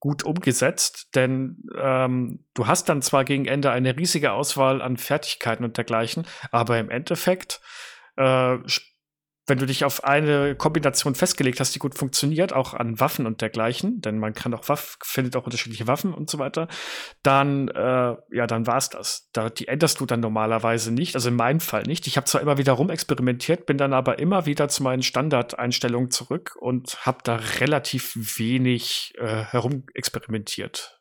gut umgesetzt, denn ähm, du hast dann zwar gegen Ende eine riesige Auswahl an Fertigkeiten und dergleichen, aber im Endeffekt äh, wenn du dich auf eine Kombination festgelegt hast, die gut funktioniert, auch an Waffen und dergleichen, denn man kann auch Waffen, findet auch unterschiedliche Waffen und so weiter, dann, äh, ja, dann war's das. Da, die änderst du dann normalerweise nicht, also in meinem Fall nicht. Ich habe zwar immer wieder rumexperimentiert, bin dann aber immer wieder zu meinen Standardeinstellungen zurück und habe da relativ wenig äh, herumexperimentiert.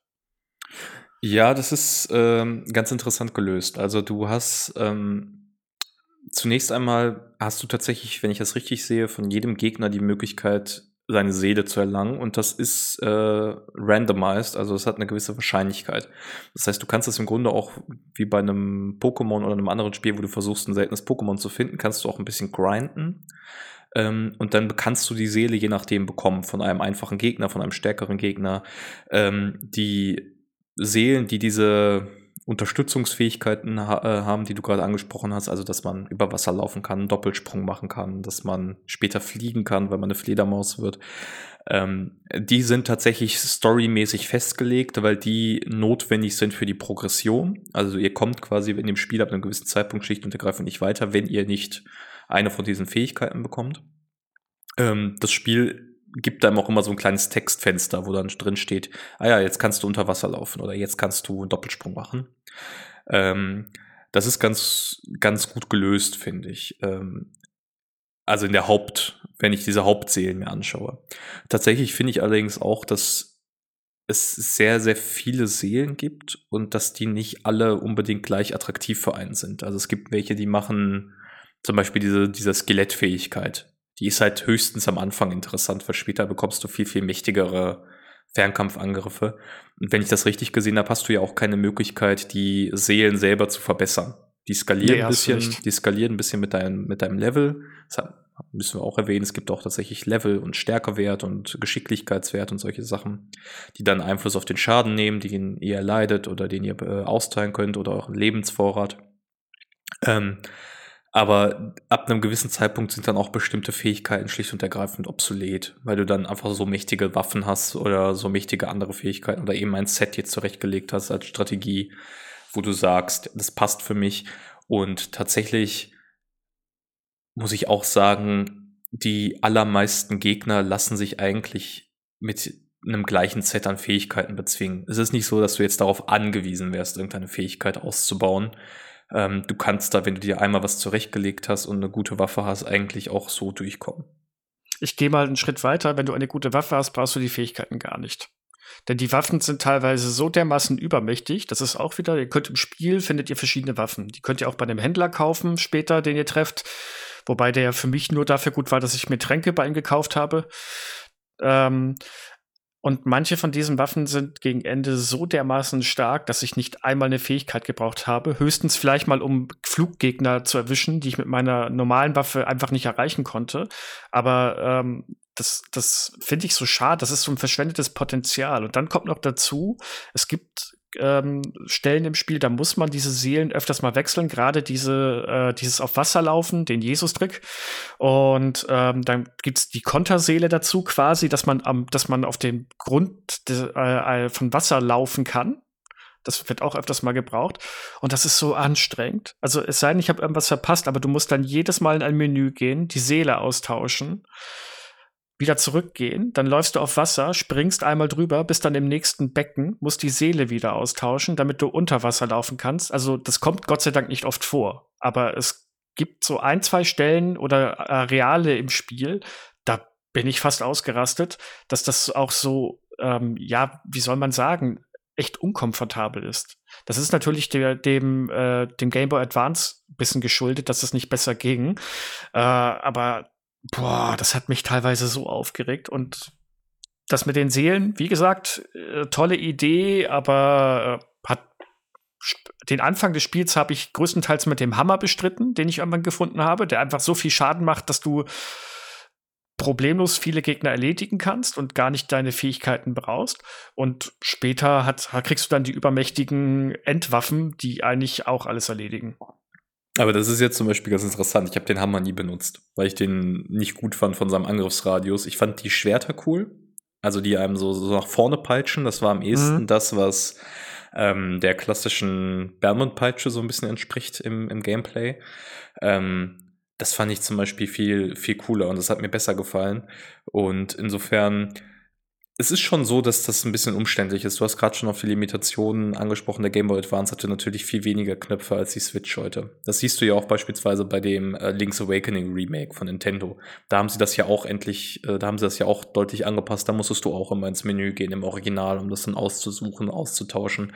Ja, das ist ähm, ganz interessant gelöst. Also du hast ähm Zunächst einmal hast du tatsächlich, wenn ich das richtig sehe, von jedem Gegner die Möglichkeit, seine Seele zu erlangen und das ist äh, randomized, also es hat eine gewisse Wahrscheinlichkeit. Das heißt, du kannst es im Grunde auch wie bei einem Pokémon oder einem anderen Spiel, wo du versuchst, ein seltenes Pokémon zu finden, kannst du auch ein bisschen grinden ähm, und dann kannst du die Seele je nachdem bekommen von einem einfachen Gegner, von einem stärkeren Gegner. Ähm, die Seelen, die diese Unterstützungsfähigkeiten ha äh, haben, die du gerade angesprochen hast, also dass man über Wasser laufen kann, einen Doppelsprung machen kann, dass man später fliegen kann, wenn man eine Fledermaus wird. Ähm, die sind tatsächlich storymäßig festgelegt, weil die notwendig sind für die Progression. Also ihr kommt quasi in dem Spiel ab einem gewissen Zeitpunkt schlicht und ergreifend nicht weiter, wenn ihr nicht eine von diesen Fähigkeiten bekommt. Ähm, das Spiel gibt einem auch immer so ein kleines Textfenster, wo dann drin steht, ah ja, jetzt kannst du unter Wasser laufen oder jetzt kannst du einen Doppelsprung machen. Ähm, das ist ganz, ganz gut gelöst, finde ich. Ähm, also in der Haupt, wenn ich diese Hauptseelen mir anschaue. Tatsächlich finde ich allerdings auch, dass es sehr, sehr viele Seelen gibt und dass die nicht alle unbedingt gleich attraktiv für einen sind. Also es gibt welche, die machen zum Beispiel diese, diese Skelettfähigkeit die ist halt höchstens am Anfang interessant, weil später bekommst du viel, viel mächtigere Fernkampfangriffe. Und wenn ich das richtig gesehen habe, hast du ja auch keine Möglichkeit, die Seelen selber zu verbessern. Die skalieren nee, ein bisschen, die skalieren ein bisschen mit deinem, mit deinem Level. Das müssen wir auch erwähnen. Es gibt auch tatsächlich Level und Stärkewert und Geschicklichkeitswert und solche Sachen, die dann Einfluss auf den Schaden nehmen, den ihr leidet oder den ihr äh, austeilen könnt oder auch einen Lebensvorrat. Ähm, aber ab einem gewissen Zeitpunkt sind dann auch bestimmte Fähigkeiten schlicht und ergreifend obsolet, weil du dann einfach so mächtige Waffen hast oder so mächtige andere Fähigkeiten oder eben ein Set jetzt zurechtgelegt hast als Strategie, wo du sagst, das passt für mich. Und tatsächlich muss ich auch sagen, die allermeisten Gegner lassen sich eigentlich mit einem gleichen Set an Fähigkeiten bezwingen. Es ist nicht so, dass du jetzt darauf angewiesen wärst, irgendeine Fähigkeit auszubauen ähm, du kannst da, wenn du dir einmal was zurechtgelegt hast und eine gute Waffe hast, eigentlich auch so durchkommen. Ich gehe mal einen Schritt weiter. Wenn du eine gute Waffe hast, brauchst du die Fähigkeiten gar nicht. Denn die Waffen sind teilweise so dermaßen übermächtig, das ist auch wieder, ihr könnt im Spiel, findet ihr verschiedene Waffen. Die könnt ihr auch bei einem Händler kaufen, später, den ihr trefft. Wobei der ja für mich nur dafür gut war, dass ich mir Tränke bei ihm gekauft habe. Ähm, und manche von diesen Waffen sind gegen Ende so dermaßen stark, dass ich nicht einmal eine Fähigkeit gebraucht habe. Höchstens vielleicht mal, um Fluggegner zu erwischen, die ich mit meiner normalen Waffe einfach nicht erreichen konnte. Aber ähm, das, das finde ich so schade. Das ist so ein verschwendetes Potenzial. Und dann kommt noch dazu, es gibt ähm, Stellen im Spiel, da muss man diese Seelen öfters mal wechseln, gerade diese, äh, dieses auf Wasser laufen, den Jesus-Trick. Und ähm, dann gibt's die Konterseele dazu quasi, dass man am, dass man auf dem Grund de, äh, äh, von Wasser laufen kann. Das wird auch öfters mal gebraucht. Und das ist so anstrengend. Also es sei denn, ich habe irgendwas verpasst, aber du musst dann jedes Mal in ein Menü gehen, die Seele austauschen wieder zurückgehen, dann läufst du auf Wasser, springst einmal drüber, bist dann im nächsten Becken, musst die Seele wieder austauschen, damit du unter Wasser laufen kannst. Also das kommt Gott sei Dank nicht oft vor, aber es gibt so ein, zwei Stellen oder Areale im Spiel, da bin ich fast ausgerastet, dass das auch so, ähm, ja, wie soll man sagen, echt unkomfortabel ist. Das ist natürlich der, dem, äh, dem Game Boy Advance bisschen geschuldet, dass es nicht besser ging. Äh, aber boah, das hat mich teilweise so aufgeregt und das mit den Seelen, wie gesagt, äh, tolle Idee, aber äh, hat den Anfang des Spiels habe ich größtenteils mit dem Hammer bestritten, den ich irgendwann gefunden habe, der einfach so viel Schaden macht, dass du problemlos viele Gegner erledigen kannst und gar nicht deine Fähigkeiten brauchst. Und später hat, kriegst du dann die übermächtigen Endwaffen, die eigentlich auch alles erledigen. Aber das ist jetzt zum Beispiel ganz interessant. Ich habe den Hammer nie benutzt, weil ich den nicht gut fand von seinem Angriffsradius. Ich fand die Schwerter cool, also die einem so, so nach vorne peitschen. Das war am ehesten mhm. das, was ähm, der klassischen Belmont-Peitsche so ein bisschen entspricht im, im Gameplay. Ähm, das fand ich zum Beispiel viel, viel cooler und das hat mir besser gefallen. Und insofern, es ist schon so, dass das ein bisschen umständlich ist. Du hast gerade schon auf die Limitationen angesprochen. Der Game Boy Advance hatte natürlich viel weniger Knöpfe als die Switch heute. Das siehst du ja auch beispielsweise bei dem äh, Link's Awakening Remake von Nintendo. Da haben sie das ja auch endlich, äh, da haben sie das ja auch deutlich angepasst. Da musstest du auch immer ins Menü gehen im Original, um das dann auszusuchen, auszutauschen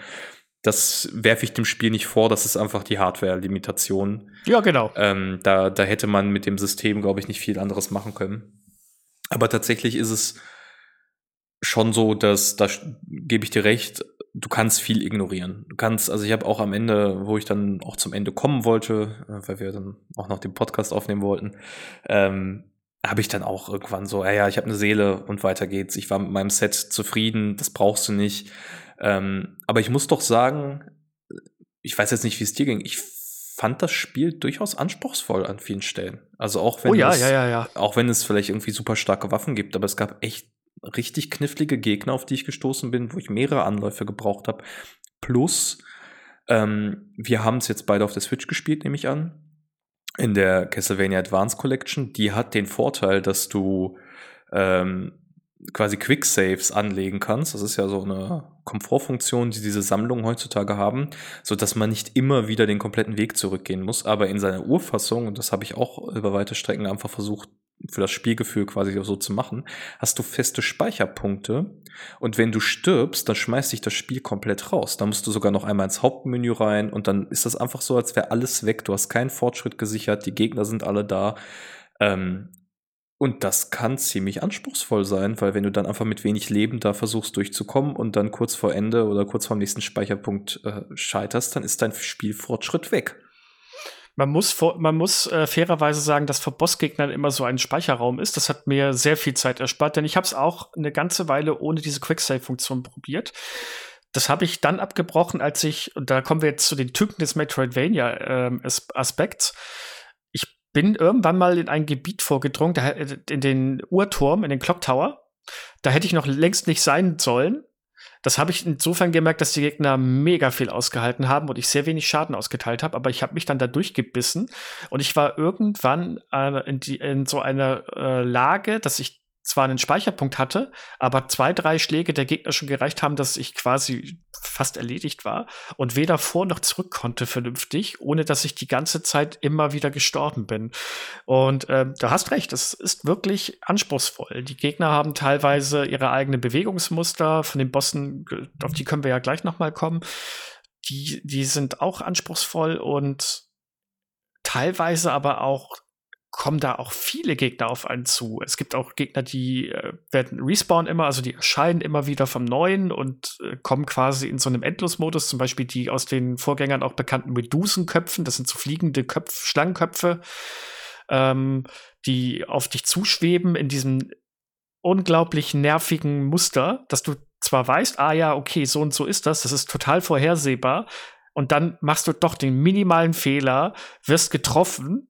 das werfe ich dem Spiel nicht vor, das ist einfach die Hardware-Limitation. Ja, genau. Ähm, da, da hätte man mit dem System, glaube ich, nicht viel anderes machen können. Aber tatsächlich ist es schon so, dass, da gebe ich dir recht, du kannst viel ignorieren. Du kannst, also ich habe auch am Ende, wo ich dann auch zum Ende kommen wollte, äh, weil wir dann auch noch den Podcast aufnehmen wollten, ähm, habe ich dann auch irgendwann so, ja, ja, ich habe eine Seele und weiter geht's. Ich war mit meinem Set zufrieden, das brauchst du nicht. Ähm, aber ich muss doch sagen, ich weiß jetzt nicht, wie es dir ging. Ich fand das Spiel durchaus anspruchsvoll an vielen Stellen. Also auch wenn oh, ja, es, ja, ja, auch wenn es vielleicht irgendwie super starke Waffen gibt, aber es gab echt richtig knifflige Gegner, auf die ich gestoßen bin, wo ich mehrere Anläufe gebraucht habe. Plus, ähm, wir haben es jetzt beide auf der Switch gespielt, nehme ich an. In der Castlevania Advance Collection. Die hat den Vorteil, dass du ähm, quasi Quick Saves anlegen kannst. Das ist ja so eine Komfortfunktion, die diese Sammlungen heutzutage haben, so dass man nicht immer wieder den kompletten Weg zurückgehen muss. Aber in seiner Urfassung, und das habe ich auch über weite Strecken einfach versucht, für das Spielgefühl quasi so zu machen, hast du feste Speicherpunkte. Und wenn du stirbst, dann schmeißt dich das Spiel komplett raus. Da musst du sogar noch einmal ins Hauptmenü rein und dann ist das einfach so, als wäre alles weg. Du hast keinen Fortschritt gesichert, die Gegner sind alle da. Ähm, und das kann ziemlich anspruchsvoll sein, weil wenn du dann einfach mit wenig Leben da versuchst durchzukommen und dann kurz vor Ende oder kurz vor dem nächsten Speicherpunkt äh, scheiterst, dann ist dein Spielfortschritt weg. Man muss, man muss äh, fairerweise sagen, dass vor Bossgegnern immer so ein Speicherraum ist. Das hat mir sehr viel Zeit erspart, denn ich habe es auch eine ganze Weile ohne diese Quicksave-Funktion probiert. Das habe ich dann abgebrochen, als ich, und da kommen wir jetzt zu den Typen des Metroidvania-Aspekts. Ähm, bin irgendwann mal in ein Gebiet vorgedrungen, da, in den Uhrturm, in den Clock Tower. Da hätte ich noch längst nicht sein sollen. Das habe ich insofern gemerkt, dass die Gegner mega viel ausgehalten haben und ich sehr wenig Schaden ausgeteilt habe, aber ich habe mich dann da durchgebissen und ich war irgendwann äh, in, die, in, so einer äh, Lage, dass ich zwar einen Speicherpunkt hatte, aber zwei, drei Schläge der Gegner schon gereicht haben, dass ich quasi fast erledigt war und weder vor noch zurück konnte vernünftig, ohne dass ich die ganze Zeit immer wieder gestorben bin. Und äh, du hast recht, es ist wirklich anspruchsvoll. Die Gegner haben teilweise ihre eigenen Bewegungsmuster von den Bossen, auf die können wir ja gleich noch mal kommen. Die, die sind auch anspruchsvoll und teilweise aber auch kommen da auch viele Gegner auf einen zu. Es gibt auch Gegner, die äh, werden respawn immer, also die erscheinen immer wieder vom Neuen und äh, kommen quasi in so einem Endlosmodus, zum Beispiel die aus den Vorgängern auch bekannten Medusenköpfen, das sind so fliegende Köpf Schlangenköpfe, ähm, die auf dich zuschweben in diesem unglaublich nervigen Muster, dass du zwar weißt, ah ja, okay, so und so ist das, das ist total vorhersehbar, und dann machst du doch den minimalen Fehler, wirst getroffen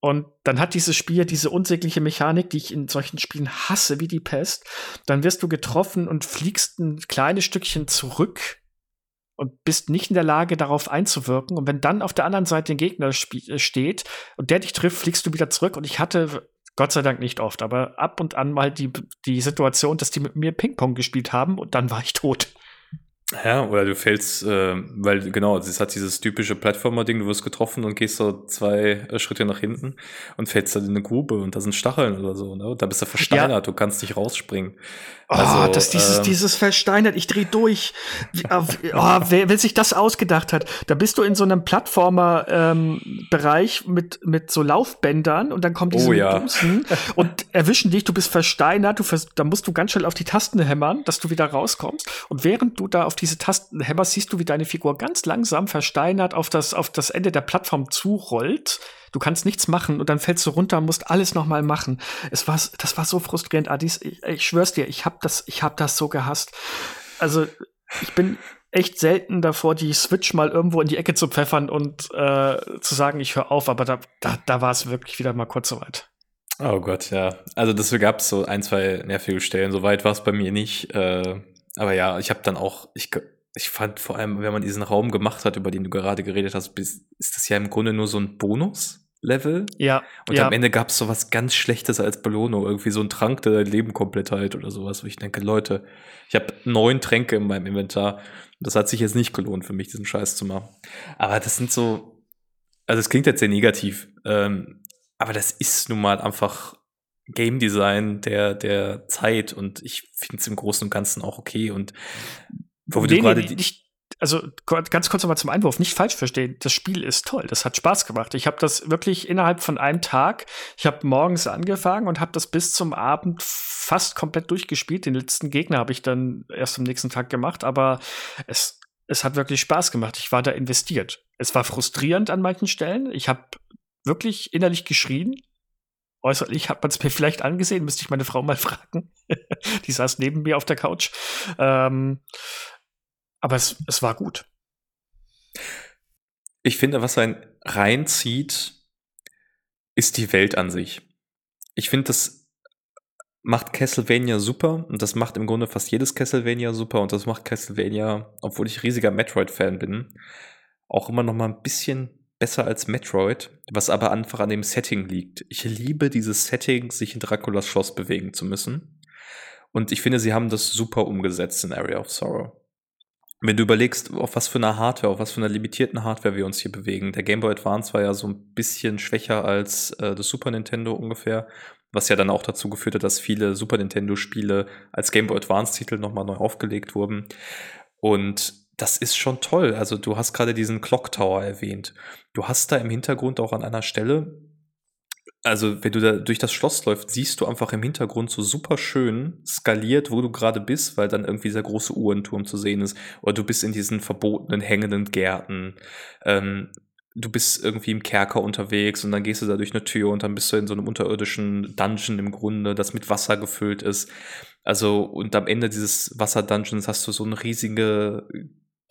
und dann hat dieses Spiel diese unsägliche Mechanik, die ich in solchen Spielen hasse wie die Pest. Dann wirst du getroffen und fliegst ein kleines Stückchen zurück und bist nicht in der Lage, darauf einzuwirken. Und wenn dann auf der anderen Seite ein Gegner äh, steht und der dich trifft, fliegst du wieder zurück. Und ich hatte, Gott sei Dank nicht oft, aber ab und an mal die, die Situation, dass die mit mir Ping-Pong gespielt haben und dann war ich tot. Ja, oder du fällst, äh, weil genau, es hat dieses typische Plattformer-Ding, du wirst getroffen und gehst so zwei äh, Schritte nach hinten und fällst dann in eine Grube und da sind Stacheln oder so, ne? Und da bist du versteinert, ja. du kannst nicht rausspringen. Oh, also, das dieses, ähm, dieses versteinert, ich dreh durch. oh, wer, wer sich das ausgedacht hat, da bist du in so einem Plattformer-Bereich ähm, mit, mit so Laufbändern und dann kommen diese oh, ja. Busen und erwischen dich, du bist versteinert, du da musst du ganz schnell auf die Tasten hämmern, dass du wieder rauskommst. Und während du da auf diese Tasten hämmerst, siehst du, wie deine Figur ganz langsam versteinert auf das, auf das Ende der Plattform zurollt. Du kannst nichts machen und dann fällst du runter, musst alles nochmal machen. Es war, das war so frustrierend, Adis. Ich, ich schwör's dir, ich hab das, ich hab das so gehasst. Also, ich bin echt selten davor, die Switch mal irgendwo in die Ecke zu pfeffern und äh, zu sagen, ich höre auf, aber da, da, da war es wirklich wieder mal kurz soweit. Oh Gott, ja. Also das gab so ein, zwei nervige Stellen. Soweit war es bei mir nicht. Äh, aber ja, ich habe dann auch, ich, ich fand vor allem, wenn man diesen Raum gemacht hat, über den du gerade geredet hast, ist, das ja im Grunde nur so ein Bonus-Level. Ja. Und ja. am Ende gab es so was ganz Schlechtes als Belohnung. Irgendwie so ein Trank, der dein Leben komplett heilt oder sowas, wo ich denke, Leute, ich habe neun Tränke in meinem Inventar. Das hat sich jetzt nicht gelohnt für mich, diesen Scheiß zu machen. Aber das sind so, also es klingt jetzt sehr negativ, ähm, aber das ist nun mal einfach Game Design der, der Zeit und ich finde es im Großen und Ganzen auch okay. Und wo nee, du gerade nee, nicht, also ganz kurz nochmal zum Einwurf, nicht falsch verstehen, das Spiel ist toll, das hat Spaß gemacht. Ich habe das wirklich innerhalb von einem Tag, ich habe morgens angefangen und habe das bis zum Abend fast komplett durchgespielt. Den letzten Gegner habe ich dann erst am nächsten Tag gemacht, aber es, es hat wirklich Spaß gemacht. Ich war da investiert. Es war frustrierend an manchen Stellen. Ich habe wirklich innerlich geschrien, äußerlich hat man es mir vielleicht angesehen, müsste ich meine Frau mal fragen. Die saß neben mir auf der Couch. Ähm, aber es, es war gut. Ich finde, was ein reinzieht, ist die Welt an sich. Ich finde, das macht Castlevania super und das macht im Grunde fast jedes Castlevania super und das macht Castlevania, obwohl ich riesiger Metroid-Fan bin, auch immer noch mal ein bisschen besser als Metroid, was aber einfach an dem Setting liegt. Ich liebe dieses Setting, sich in Draculas Schloss bewegen zu müssen. Und ich finde, sie haben das super umgesetzt in Area of Sorrow. Wenn du überlegst, auf was für eine Hardware, auf was für einer limitierten Hardware wir uns hier bewegen. Der Game Boy Advance war ja so ein bisschen schwächer als äh, das Super Nintendo ungefähr, was ja dann auch dazu geführt hat, dass viele Super Nintendo Spiele als Game Boy Advance Titel nochmal neu aufgelegt wurden. Und das ist schon toll. Also du hast gerade diesen Clock Tower erwähnt. Du hast da im Hintergrund auch an einer Stelle, also wenn du da durch das Schloss läufst, siehst du einfach im Hintergrund so super schön skaliert, wo du gerade bist, weil dann irgendwie dieser große Uhrenturm zu sehen ist. Oder du bist in diesen verbotenen hängenden Gärten. Ähm, du bist irgendwie im Kerker unterwegs und dann gehst du da durch eine Tür und dann bist du in so einem unterirdischen Dungeon im Grunde, das mit Wasser gefüllt ist. Also, und am Ende dieses Wasser-Dungeons hast du so eine riesige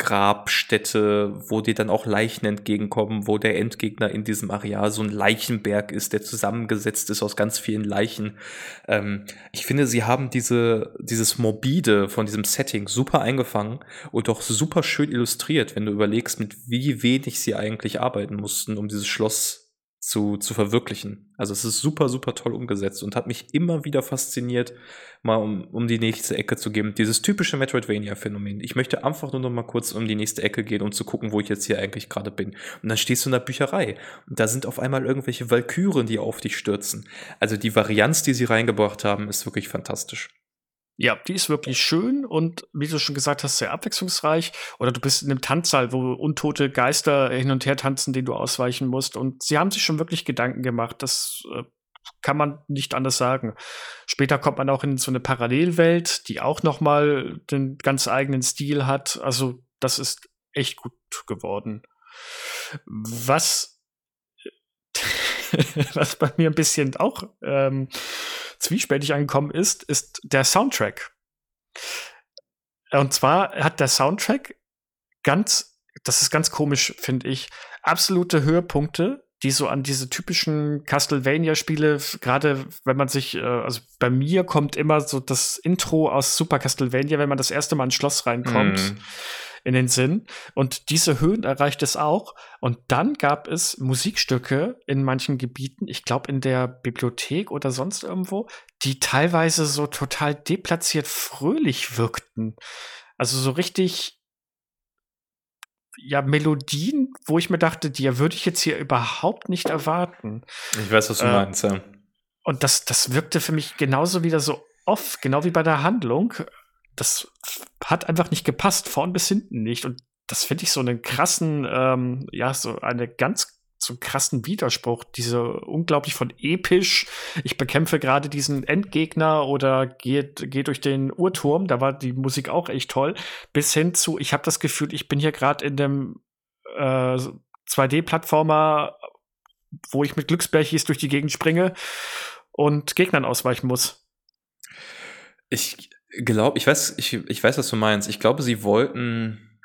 Grabstätte, wo dir dann auch Leichen entgegenkommen, wo der Endgegner in diesem Areal so ein Leichenberg ist, der zusammengesetzt ist aus ganz vielen Leichen. Ähm, ich finde, sie haben diese, dieses Morbide von diesem Setting super eingefangen und auch super schön illustriert, wenn du überlegst, mit wie wenig sie eigentlich arbeiten mussten, um dieses Schloss zu, zu verwirklichen. Also es ist super, super toll umgesetzt und hat mich immer wieder fasziniert, mal um, um die nächste Ecke zu geben. Dieses typische Metroidvania-Phänomen. Ich möchte einfach nur noch mal kurz um die nächste Ecke gehen, um zu gucken, wo ich jetzt hier eigentlich gerade bin. Und dann stehst du in der Bücherei und da sind auf einmal irgendwelche Walküren, die auf dich stürzen. Also die Varianz, die sie reingebracht haben, ist wirklich fantastisch. Ja, die ist wirklich schön und wie du schon gesagt hast, sehr abwechslungsreich. Oder du bist in einem Tanzsaal, wo untote Geister hin und her tanzen, denen du ausweichen musst. Und sie haben sich schon wirklich Gedanken gemacht. Das äh, kann man nicht anders sagen. Später kommt man auch in so eine Parallelwelt, die auch noch mal den ganz eigenen Stil hat. Also das ist echt gut geworden. Was was bei mir ein bisschen auch ähm, zwiespältig angekommen ist, ist der Soundtrack. Und zwar hat der Soundtrack ganz, das ist ganz komisch, finde ich, absolute Höhepunkte, die so an diese typischen Castlevania-Spiele, gerade wenn man sich, äh, also bei mir kommt immer so das Intro aus Super Castlevania, wenn man das erste Mal ins Schloss reinkommt. Mm in den Sinn. Und diese Höhen erreicht es auch. Und dann gab es Musikstücke in manchen Gebieten, ich glaube in der Bibliothek oder sonst irgendwo, die teilweise so total deplatziert fröhlich wirkten. Also so richtig ja, Melodien, wo ich mir dachte, die würde ich jetzt hier überhaupt nicht erwarten. Ich weiß, was du äh, meinst, ja. Und das, das wirkte für mich genauso wieder so off, genau wie bei der Handlung. Das hat einfach nicht gepasst, vorn bis hinten nicht. Und das finde ich so einen krassen, ähm, ja, so eine ganz so einen krassen Widerspruch, diese unglaublich von episch, ich bekämpfe gerade diesen Endgegner oder gehe geh durch den Uhrturm, da war die Musik auch echt toll, bis hin zu, ich habe das Gefühl, ich bin hier gerade in dem äh, 2D-Plattformer, wo ich mit Glücksbärchis durch die Gegend springe und Gegnern ausweichen muss. Ich glaube, ich weiß, ich, ich weiß, was du meinst. Ich glaube, sie wollten,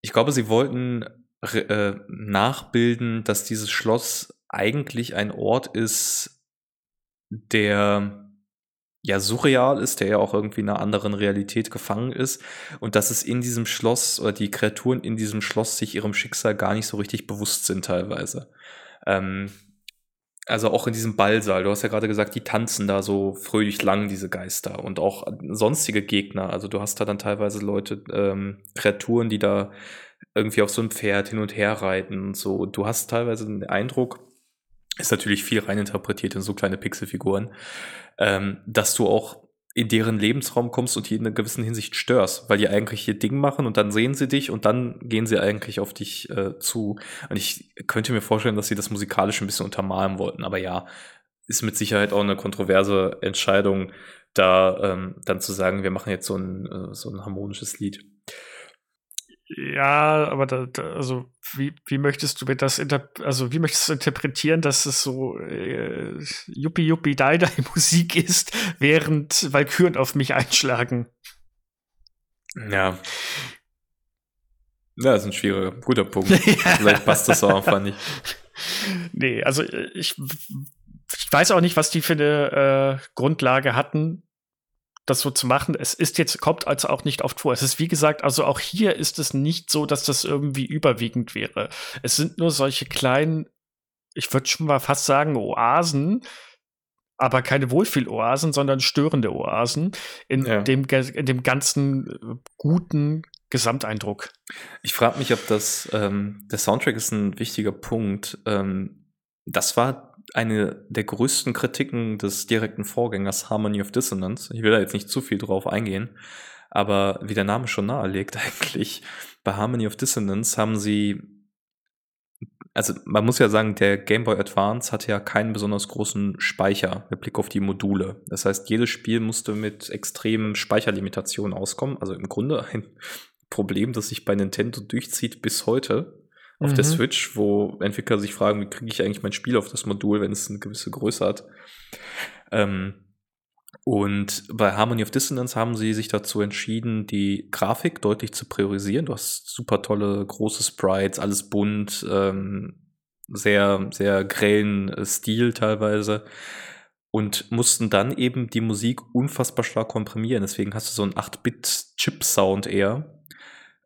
ich glaube, sie wollten äh, nachbilden, dass dieses Schloss eigentlich ein Ort ist, der ja surreal ist, der ja auch irgendwie in einer anderen Realität gefangen ist und dass es in diesem Schloss oder die Kreaturen in diesem Schloss sich ihrem Schicksal gar nicht so richtig bewusst sind teilweise. Ähm, also auch in diesem Ballsaal, du hast ja gerade gesagt, die tanzen da so fröhlich lang, diese Geister und auch sonstige Gegner. Also du hast da dann teilweise Leute, ähm, Kreaturen, die da irgendwie auf so einem Pferd hin und her reiten und so. Du hast teilweise den Eindruck, ist natürlich viel reininterpretiert in so kleine Pixelfiguren, ähm, dass du auch in deren Lebensraum kommst und die in einer gewissen Hinsicht störst, weil die eigentlich ihr Ding machen und dann sehen sie dich und dann gehen sie eigentlich auf dich äh, zu. Und ich könnte mir vorstellen, dass sie das musikalisch ein bisschen untermalen wollten, aber ja, ist mit Sicherheit auch eine kontroverse Entscheidung, da ähm, dann zu sagen, wir machen jetzt so ein, äh, so ein harmonisches Lied. Ja, aber da, da, also wie, wie möchtest du das also wie möchtest du interpretieren, dass es so äh, Yuppie Yuppie Die Die Musik ist, während Valkyren auf mich einschlagen? Ja. Ja, das ist ein schwieriger, guter Punkt. Vielleicht passt das auch einfach nicht. Nee, also ich, ich weiß auch nicht, was die für eine äh, Grundlage hatten, das so zu machen. Es ist jetzt, kommt also auch nicht oft vor. Es ist, wie gesagt, also auch hier ist es nicht so, dass das irgendwie überwiegend wäre. Es sind nur solche kleinen, ich würde schon mal fast sagen, Oasen, aber keine Wohlfühl-Oasen, sondern störende Oasen in, ja. dem, in dem ganzen äh, guten Gesamteindruck. Ich frage mich, ob das, ähm, der Soundtrack ist ein wichtiger Punkt. Ähm, das war eine der größten Kritiken des direkten Vorgängers Harmony of Dissonance. Ich will da jetzt nicht zu viel drauf eingehen, aber wie der Name schon nahelegt eigentlich, bei Harmony of Dissonance haben sie also man muss ja sagen, der Game Boy Advance hatte ja keinen besonders großen Speicher mit Blick auf die Module. Das heißt, jedes Spiel musste mit extremen Speicherlimitationen auskommen. Also im Grunde ein Problem, das sich bei Nintendo durchzieht bis heute auf mhm. der Switch, wo Entwickler sich fragen, wie kriege ich eigentlich mein Spiel auf das Modul, wenn es eine gewisse Größe hat. Ähm, und bei Harmony of Dissonance haben sie sich dazu entschieden, die Grafik deutlich zu priorisieren. Du hast super tolle große Sprites, alles bunt, ähm, sehr, sehr grellen äh, Stil teilweise. Und mussten dann eben die Musik unfassbar stark komprimieren. Deswegen hast du so einen 8-Bit-Chip-Sound eher.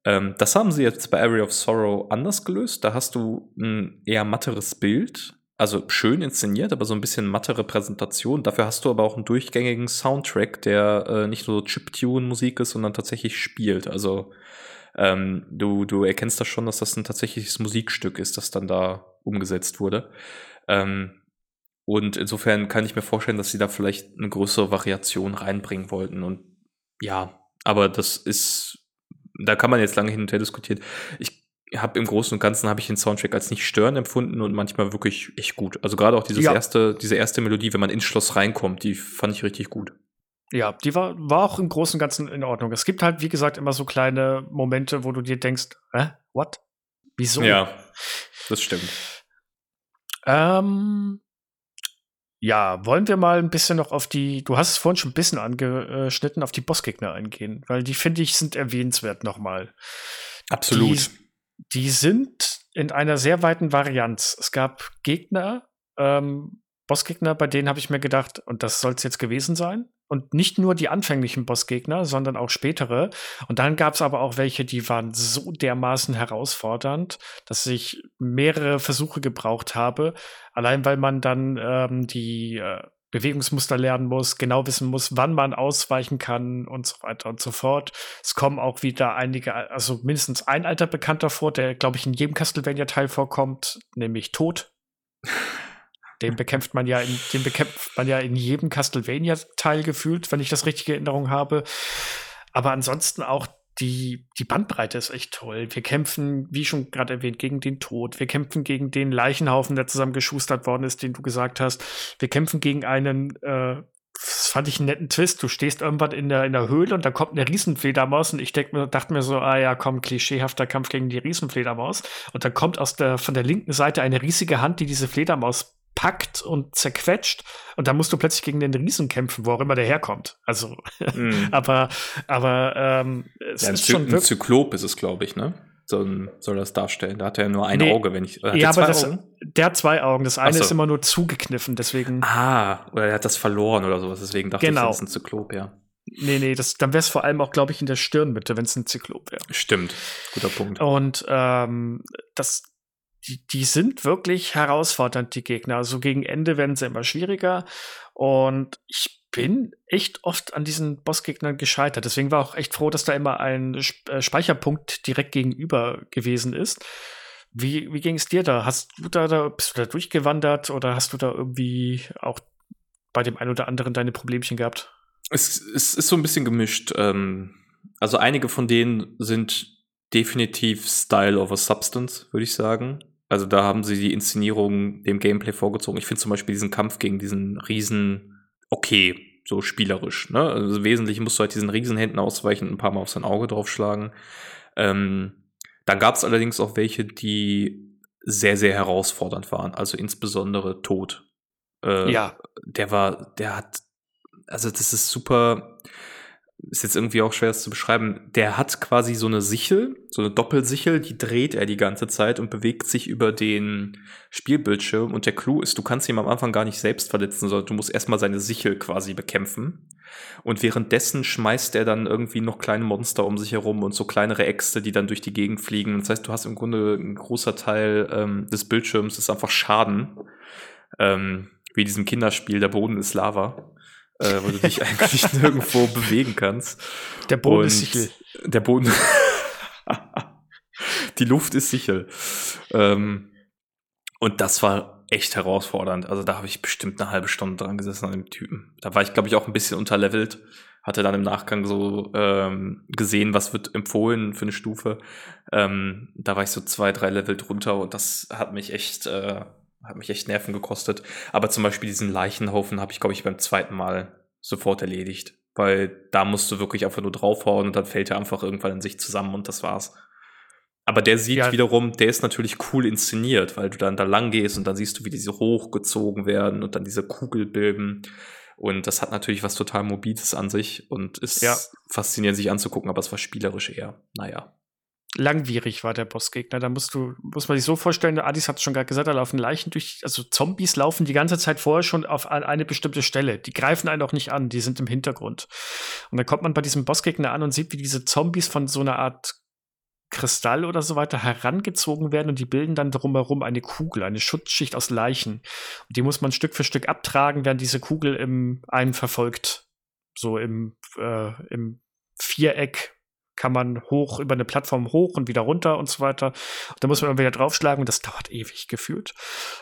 Ähm, das haben sie jetzt bei Area of Sorrow anders gelöst. Da hast du ein eher matteres Bild, also schön inszeniert, aber so ein bisschen mattere Präsentation. Dafür hast du aber auch einen durchgängigen Soundtrack, der äh, nicht nur Chiptune-Musik ist, sondern tatsächlich spielt. Also ähm, du, du erkennst das schon, dass das ein tatsächliches Musikstück ist, das dann da umgesetzt wurde. Ähm, und insofern kann ich mir vorstellen, dass sie da vielleicht eine größere Variation reinbringen wollten. Und ja, aber das ist da kann man jetzt lange hin und her diskutieren. Ich habe im Großen und Ganzen habe ich den Soundtrack als nicht störend empfunden und manchmal wirklich echt gut. Also gerade auch dieses ja. erste, diese erste Melodie, wenn man ins Schloss reinkommt, die fand ich richtig gut. Ja, die war, war auch im Großen und Ganzen in Ordnung. Es gibt halt, wie gesagt, immer so kleine Momente, wo du dir denkst, hä, what? Wieso? Ja, das stimmt. Ähm, ja, wollen wir mal ein bisschen noch auf die, du hast es vorhin schon ein bisschen angeschnitten, auf die Bossgegner eingehen, weil die finde ich sind erwähnenswert nochmal. Absolut. Die, die, sind in einer sehr weiten Varianz. Es gab Gegner, ähm, Bossgegner, bei denen habe ich mir gedacht, und das soll es jetzt gewesen sein. Und nicht nur die anfänglichen Bossgegner, sondern auch spätere. Und dann gab es aber auch welche, die waren so dermaßen herausfordernd, dass ich mehrere Versuche gebraucht habe. Allein weil man dann ähm, die äh, Bewegungsmuster lernen muss, genau wissen muss, wann man ausweichen kann und so weiter und so fort. Es kommen auch wieder einige, also mindestens ein alter Bekannter vor, der, glaube ich, in jedem Castlevania-Teil vorkommt, nämlich Tod. Den bekämpft man ja in, den bekämpft man ja in jedem Castlevania-Teil gefühlt, wenn ich das richtige Erinnerung habe. Aber ansonsten auch die, die Bandbreite ist echt toll. Wir kämpfen, wie schon gerade erwähnt, gegen den Tod. Wir kämpfen gegen den Leichenhaufen, der zusammengeschustert worden ist, den du gesagt hast. Wir kämpfen gegen einen, äh, das fand ich einen netten Twist. Du stehst irgendwann in der, in der Höhle und da kommt eine Riesenfledermaus und ich denk dachte mir so, ah ja, komm, klischeehafter Kampf gegen die Riesenfledermaus. Und dann kommt aus der, von der linken Seite eine riesige Hand, die diese Fledermaus packt und zerquetscht und dann musst du plötzlich gegen den Riesen kämpfen, wo auch immer der herkommt. Also, mm. aber, aber ähm, es ja, ist schon ein Zyklop ist es, glaube ich, ne? So soll das darstellen. Da hat er ja nur ein nee. Auge, wenn ich. Ja, aber das, der hat zwei Augen. Das eine so. ist immer nur zugekniffen, deswegen. Ah, oder er hat das verloren oder sowas. Deswegen dachte genau. ich, das ist ein Zyklop, ja. Nee, nee, das, dann wäre es vor allem auch, glaube ich, in der Stirnmitte, wenn es ein Zyklop wäre. Stimmt, guter Punkt. Und ähm, das, die, die sind wirklich herausfordernd, die Gegner. Also gegen Ende werden sie immer schwieriger. Und ich bin echt oft an diesen Bossgegnern gescheitert. Deswegen war auch echt froh, dass da immer ein äh, Speicherpunkt direkt gegenüber gewesen ist. Wie, wie ging es dir da? Hast du da, da, bist du da durchgewandert oder hast du da irgendwie auch bei dem einen oder anderen deine Problemchen gehabt? Es, es ist so ein bisschen gemischt. Ähm, also einige von denen sind definitiv Style over Substance, würde ich sagen. Also da haben sie die Inszenierung dem Gameplay vorgezogen. Ich finde zum Beispiel diesen Kampf gegen diesen Riesen okay, so spielerisch. Ne? Also wesentlich musst du halt diesen Riesenhänden ausweichen und ein paar Mal auf sein Auge draufschlagen. Ähm, dann gab es allerdings auch welche, die sehr, sehr herausfordernd waren. Also insbesondere Tod. Äh, ja. Der war, der hat, also das ist super ist jetzt irgendwie auch schwer zu beschreiben. Der hat quasi so eine Sichel, so eine Doppelsichel, die dreht er die ganze Zeit und bewegt sich über den Spielbildschirm. Und der Clou ist, du kannst ihn am Anfang gar nicht selbst verletzen, sondern du musst erstmal seine Sichel quasi bekämpfen. Und währenddessen schmeißt er dann irgendwie noch kleine Monster um sich herum und so kleinere Äxte, die dann durch die Gegend fliegen. Das heißt, du hast im Grunde ein großer Teil ähm, des Bildschirms ist einfach Schaden. Ähm, wie diesem Kinderspiel, der Boden ist Lava äh, wo du dich eigentlich nirgendwo bewegen kannst. Der Boden Und ist sichel. Der Boden. die Luft ist sichel. Ähm, und das war echt herausfordernd. Also da habe ich bestimmt eine halbe Stunde dran gesessen an dem Typen. Da war ich, glaube ich, auch ein bisschen unterlevelt. Hatte dann im Nachgang so ähm, gesehen, was wird empfohlen für eine Stufe. Ähm, da war ich so zwei, drei Level drunter und das hat mich echt äh, hat mich echt Nerven gekostet. Aber zum Beispiel diesen Leichenhaufen habe ich, glaube ich, beim zweiten Mal sofort erledigt. Weil da musst du wirklich einfach nur draufhauen und dann fällt er einfach irgendwann in sich zusammen und das war's. Aber der sieht ja. wiederum, der ist natürlich cool inszeniert, weil du dann da lang gehst und dann siehst du, wie diese hochgezogen werden und dann diese Kugel bilden. Und das hat natürlich was total Mobiles an sich und ist ja. faszinierend sich anzugucken, aber es war spielerisch eher, naja langwierig war der Bossgegner. Da musst du, muss man sich so vorstellen, Adis hat es schon gerade gesagt, da laufen Leichen durch, also Zombies laufen die ganze Zeit vorher schon auf eine bestimmte Stelle. Die greifen einen auch nicht an, die sind im Hintergrund. Und dann kommt man bei diesem Bossgegner an und sieht, wie diese Zombies von so einer Art Kristall oder so weiter herangezogen werden und die bilden dann drumherum eine Kugel, eine Schutzschicht aus Leichen. Und die muss man Stück für Stück abtragen, während diese Kugel im einen verfolgt. So im, äh, im Viereck kann man hoch über eine Plattform hoch und wieder runter und so weiter. Da muss man immer wieder draufschlagen und das dauert ewig gefühlt.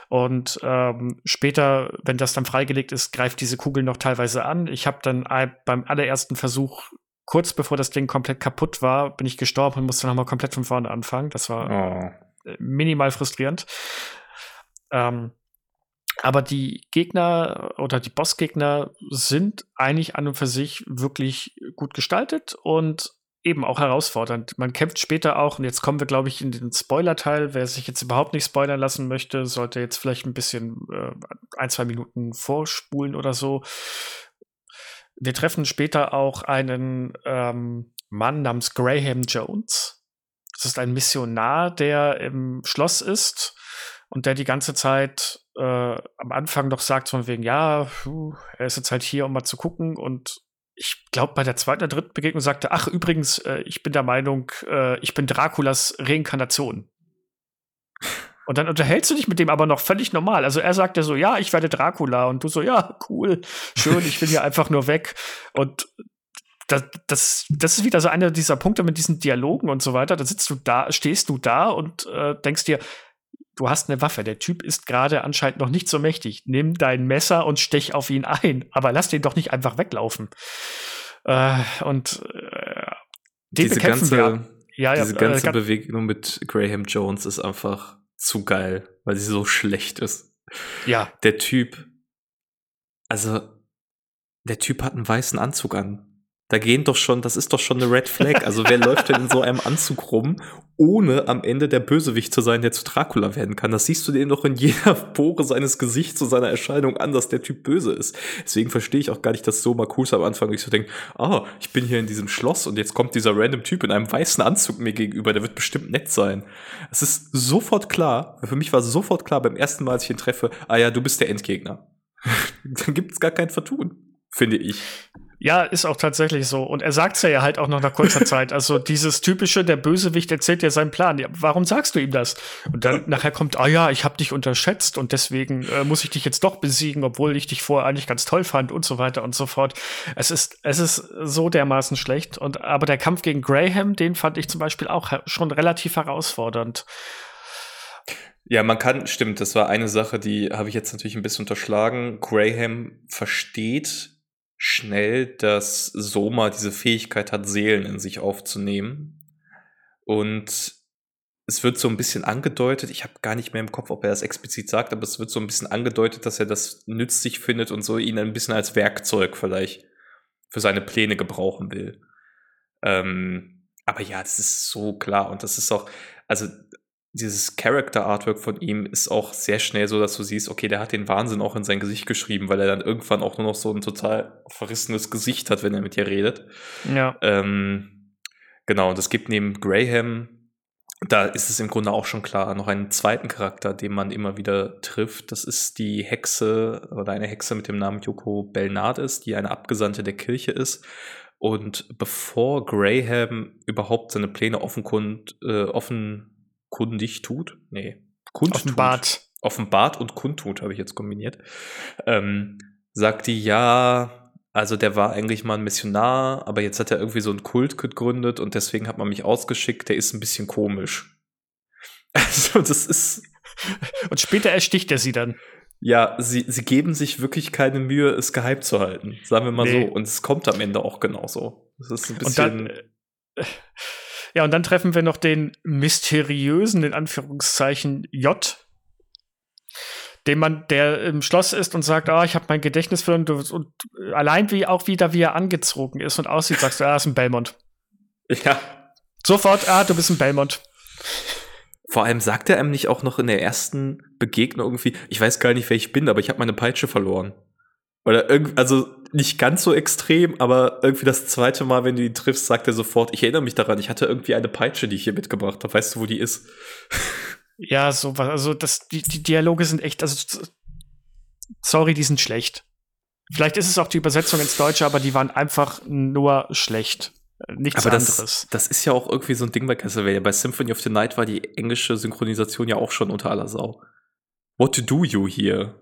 Und ähm, später, wenn das dann freigelegt ist, greift diese Kugel noch teilweise an. Ich habe dann beim allerersten Versuch, kurz bevor das Ding komplett kaputt war, bin ich gestorben und musste nochmal komplett von vorne anfangen. Das war oh. minimal frustrierend. Ähm, aber die Gegner oder die Bossgegner sind eigentlich an und für sich wirklich gut gestaltet und eben auch herausfordernd. Man kämpft später auch, und jetzt kommen wir, glaube ich, in den Spoiler-Teil. Wer sich jetzt überhaupt nicht spoilern lassen möchte, sollte jetzt vielleicht ein bisschen äh, ein, zwei Minuten vorspulen oder so. Wir treffen später auch einen ähm, Mann namens Graham Jones. Das ist ein Missionar, der im Schloss ist und der die ganze Zeit äh, am Anfang doch sagt, von wegen, ja, er ist jetzt halt hier, um mal zu gucken und ich glaube, bei der zweiten oder dritten Begegnung sagte, ach, übrigens, äh, ich bin der Meinung, äh, ich bin Draculas Reinkarnation. Und dann unterhältst du dich mit dem aber noch völlig normal. Also er sagt ja so, ja, ich werde Dracula. Und du so, ja, cool, schön, ich will hier einfach nur weg. Und das, das, das ist wieder so einer dieser Punkte mit diesen Dialogen und so weiter. Da sitzt du da, stehst du da und äh, denkst dir, du hast eine Waffe. Der Typ ist gerade anscheinend noch nicht so mächtig. Nimm dein Messer und stech auf ihn ein. Aber lass den doch nicht einfach weglaufen. Äh, und äh, den diese ganze, wir. Ja, diese ja, ganze äh, Bewegung mit Graham Jones ist einfach zu geil, weil sie so schlecht ist. Ja. Der Typ, also der Typ hat einen weißen Anzug an. Da gehen doch schon, das ist doch schon eine Red Flag. Also wer läuft denn in so einem Anzug rum, ohne am Ende der Bösewicht zu sein, der zu Dracula werden kann? Das siehst du dem doch in jeder Pore seines Gesichts und seiner Erscheinung an, dass der Typ böse ist. Deswegen verstehe ich auch gar nicht, dass so Marcus am Anfang ich so denke, ah, ich bin hier in diesem Schloss und jetzt kommt dieser random Typ in einem weißen Anzug mir gegenüber, der wird bestimmt nett sein. Es ist sofort klar, für mich war sofort klar beim ersten Mal, als ich ihn treffe, ah ja, du bist der Endgegner. Dann gibt es gar kein Vertun, finde ich. Ja, ist auch tatsächlich so. Und er sagt's ja halt auch noch nach kurzer Zeit. Also dieses typische, der Bösewicht erzählt dir seinen Plan. Ja, warum sagst du ihm das? Und dann nachher kommt, ah ja, ich habe dich unterschätzt und deswegen äh, muss ich dich jetzt doch besiegen, obwohl ich dich vorher eigentlich ganz toll fand und so weiter und so fort. Es ist, es ist so dermaßen schlecht. Und aber der Kampf gegen Graham, den fand ich zum Beispiel auch schon relativ herausfordernd. Ja, man kann, stimmt, das war eine Sache, die habe ich jetzt natürlich ein bisschen unterschlagen. Graham versteht schnell, dass Soma diese Fähigkeit hat, Seelen in sich aufzunehmen. Und es wird so ein bisschen angedeutet, ich habe gar nicht mehr im Kopf, ob er das explizit sagt, aber es wird so ein bisschen angedeutet, dass er das nützlich findet und so ihn ein bisschen als Werkzeug vielleicht für seine Pläne gebrauchen will. Ähm, aber ja, das ist so klar und das ist auch, also dieses Character Artwork von ihm ist auch sehr schnell so, dass du siehst, okay, der hat den Wahnsinn auch in sein Gesicht geschrieben, weil er dann irgendwann auch nur noch so ein total verrissenes Gesicht hat, wenn er mit dir redet. Ja. Ähm, genau, und es gibt neben Graham, da ist es im Grunde auch schon klar, noch einen zweiten Charakter, den man immer wieder trifft. Das ist die Hexe oder eine Hexe mit dem Namen Yoko Belnades, die eine Abgesandte der Kirche ist. Und bevor Graham überhaupt seine Pläne offenkund, äh, offen kundig tut. Nee, kundtut. Offenbart. Offenbart und kundtut habe ich jetzt kombiniert. Ähm, sagt die, ja, also der war eigentlich mal ein Missionar, aber jetzt hat er irgendwie so einen Kult gegründet und deswegen hat man mich ausgeschickt, der ist ein bisschen komisch. Also das ist. Und später ersticht er sie dann. Ja, sie, sie geben sich wirklich keine Mühe, es geheim zu halten. Sagen wir mal nee. so. Und es kommt am Ende auch genauso. Das ist ein bisschen. Und dann, äh, ja, und dann treffen wir noch den mysteriösen, in Anführungszeichen, J, dem man, der im Schloss ist und sagt, ah, ich habe mein Gedächtnis verloren und, und allein wie auch wieder, wie er angezogen ist und aussieht, sagst du, ah, ist ein Belmont. Ja. Sofort, ah, du bist ein Belmont. Vor allem sagt er einem nicht auch noch in der ersten Begegnung irgendwie, ich weiß gar nicht, wer ich bin, aber ich habe meine Peitsche verloren. Oder irgendwie, also nicht ganz so extrem, aber irgendwie das zweite Mal, wenn du ihn triffst, sagt er sofort, ich erinnere mich daran, ich hatte irgendwie eine Peitsche, die ich hier mitgebracht habe. Weißt du, wo die ist? Ja, so was. Also das, die, die Dialoge sind echt, also sorry, die sind schlecht. Vielleicht ist es auch die Übersetzung ins Deutsche, aber die waren einfach nur schlecht. Nichts aber anderes. Das, das ist ja auch irgendwie so ein Ding bei Castlevania. Bei Symphony of the Night war die englische Synchronisation ja auch schon unter aller Sau. What do you here?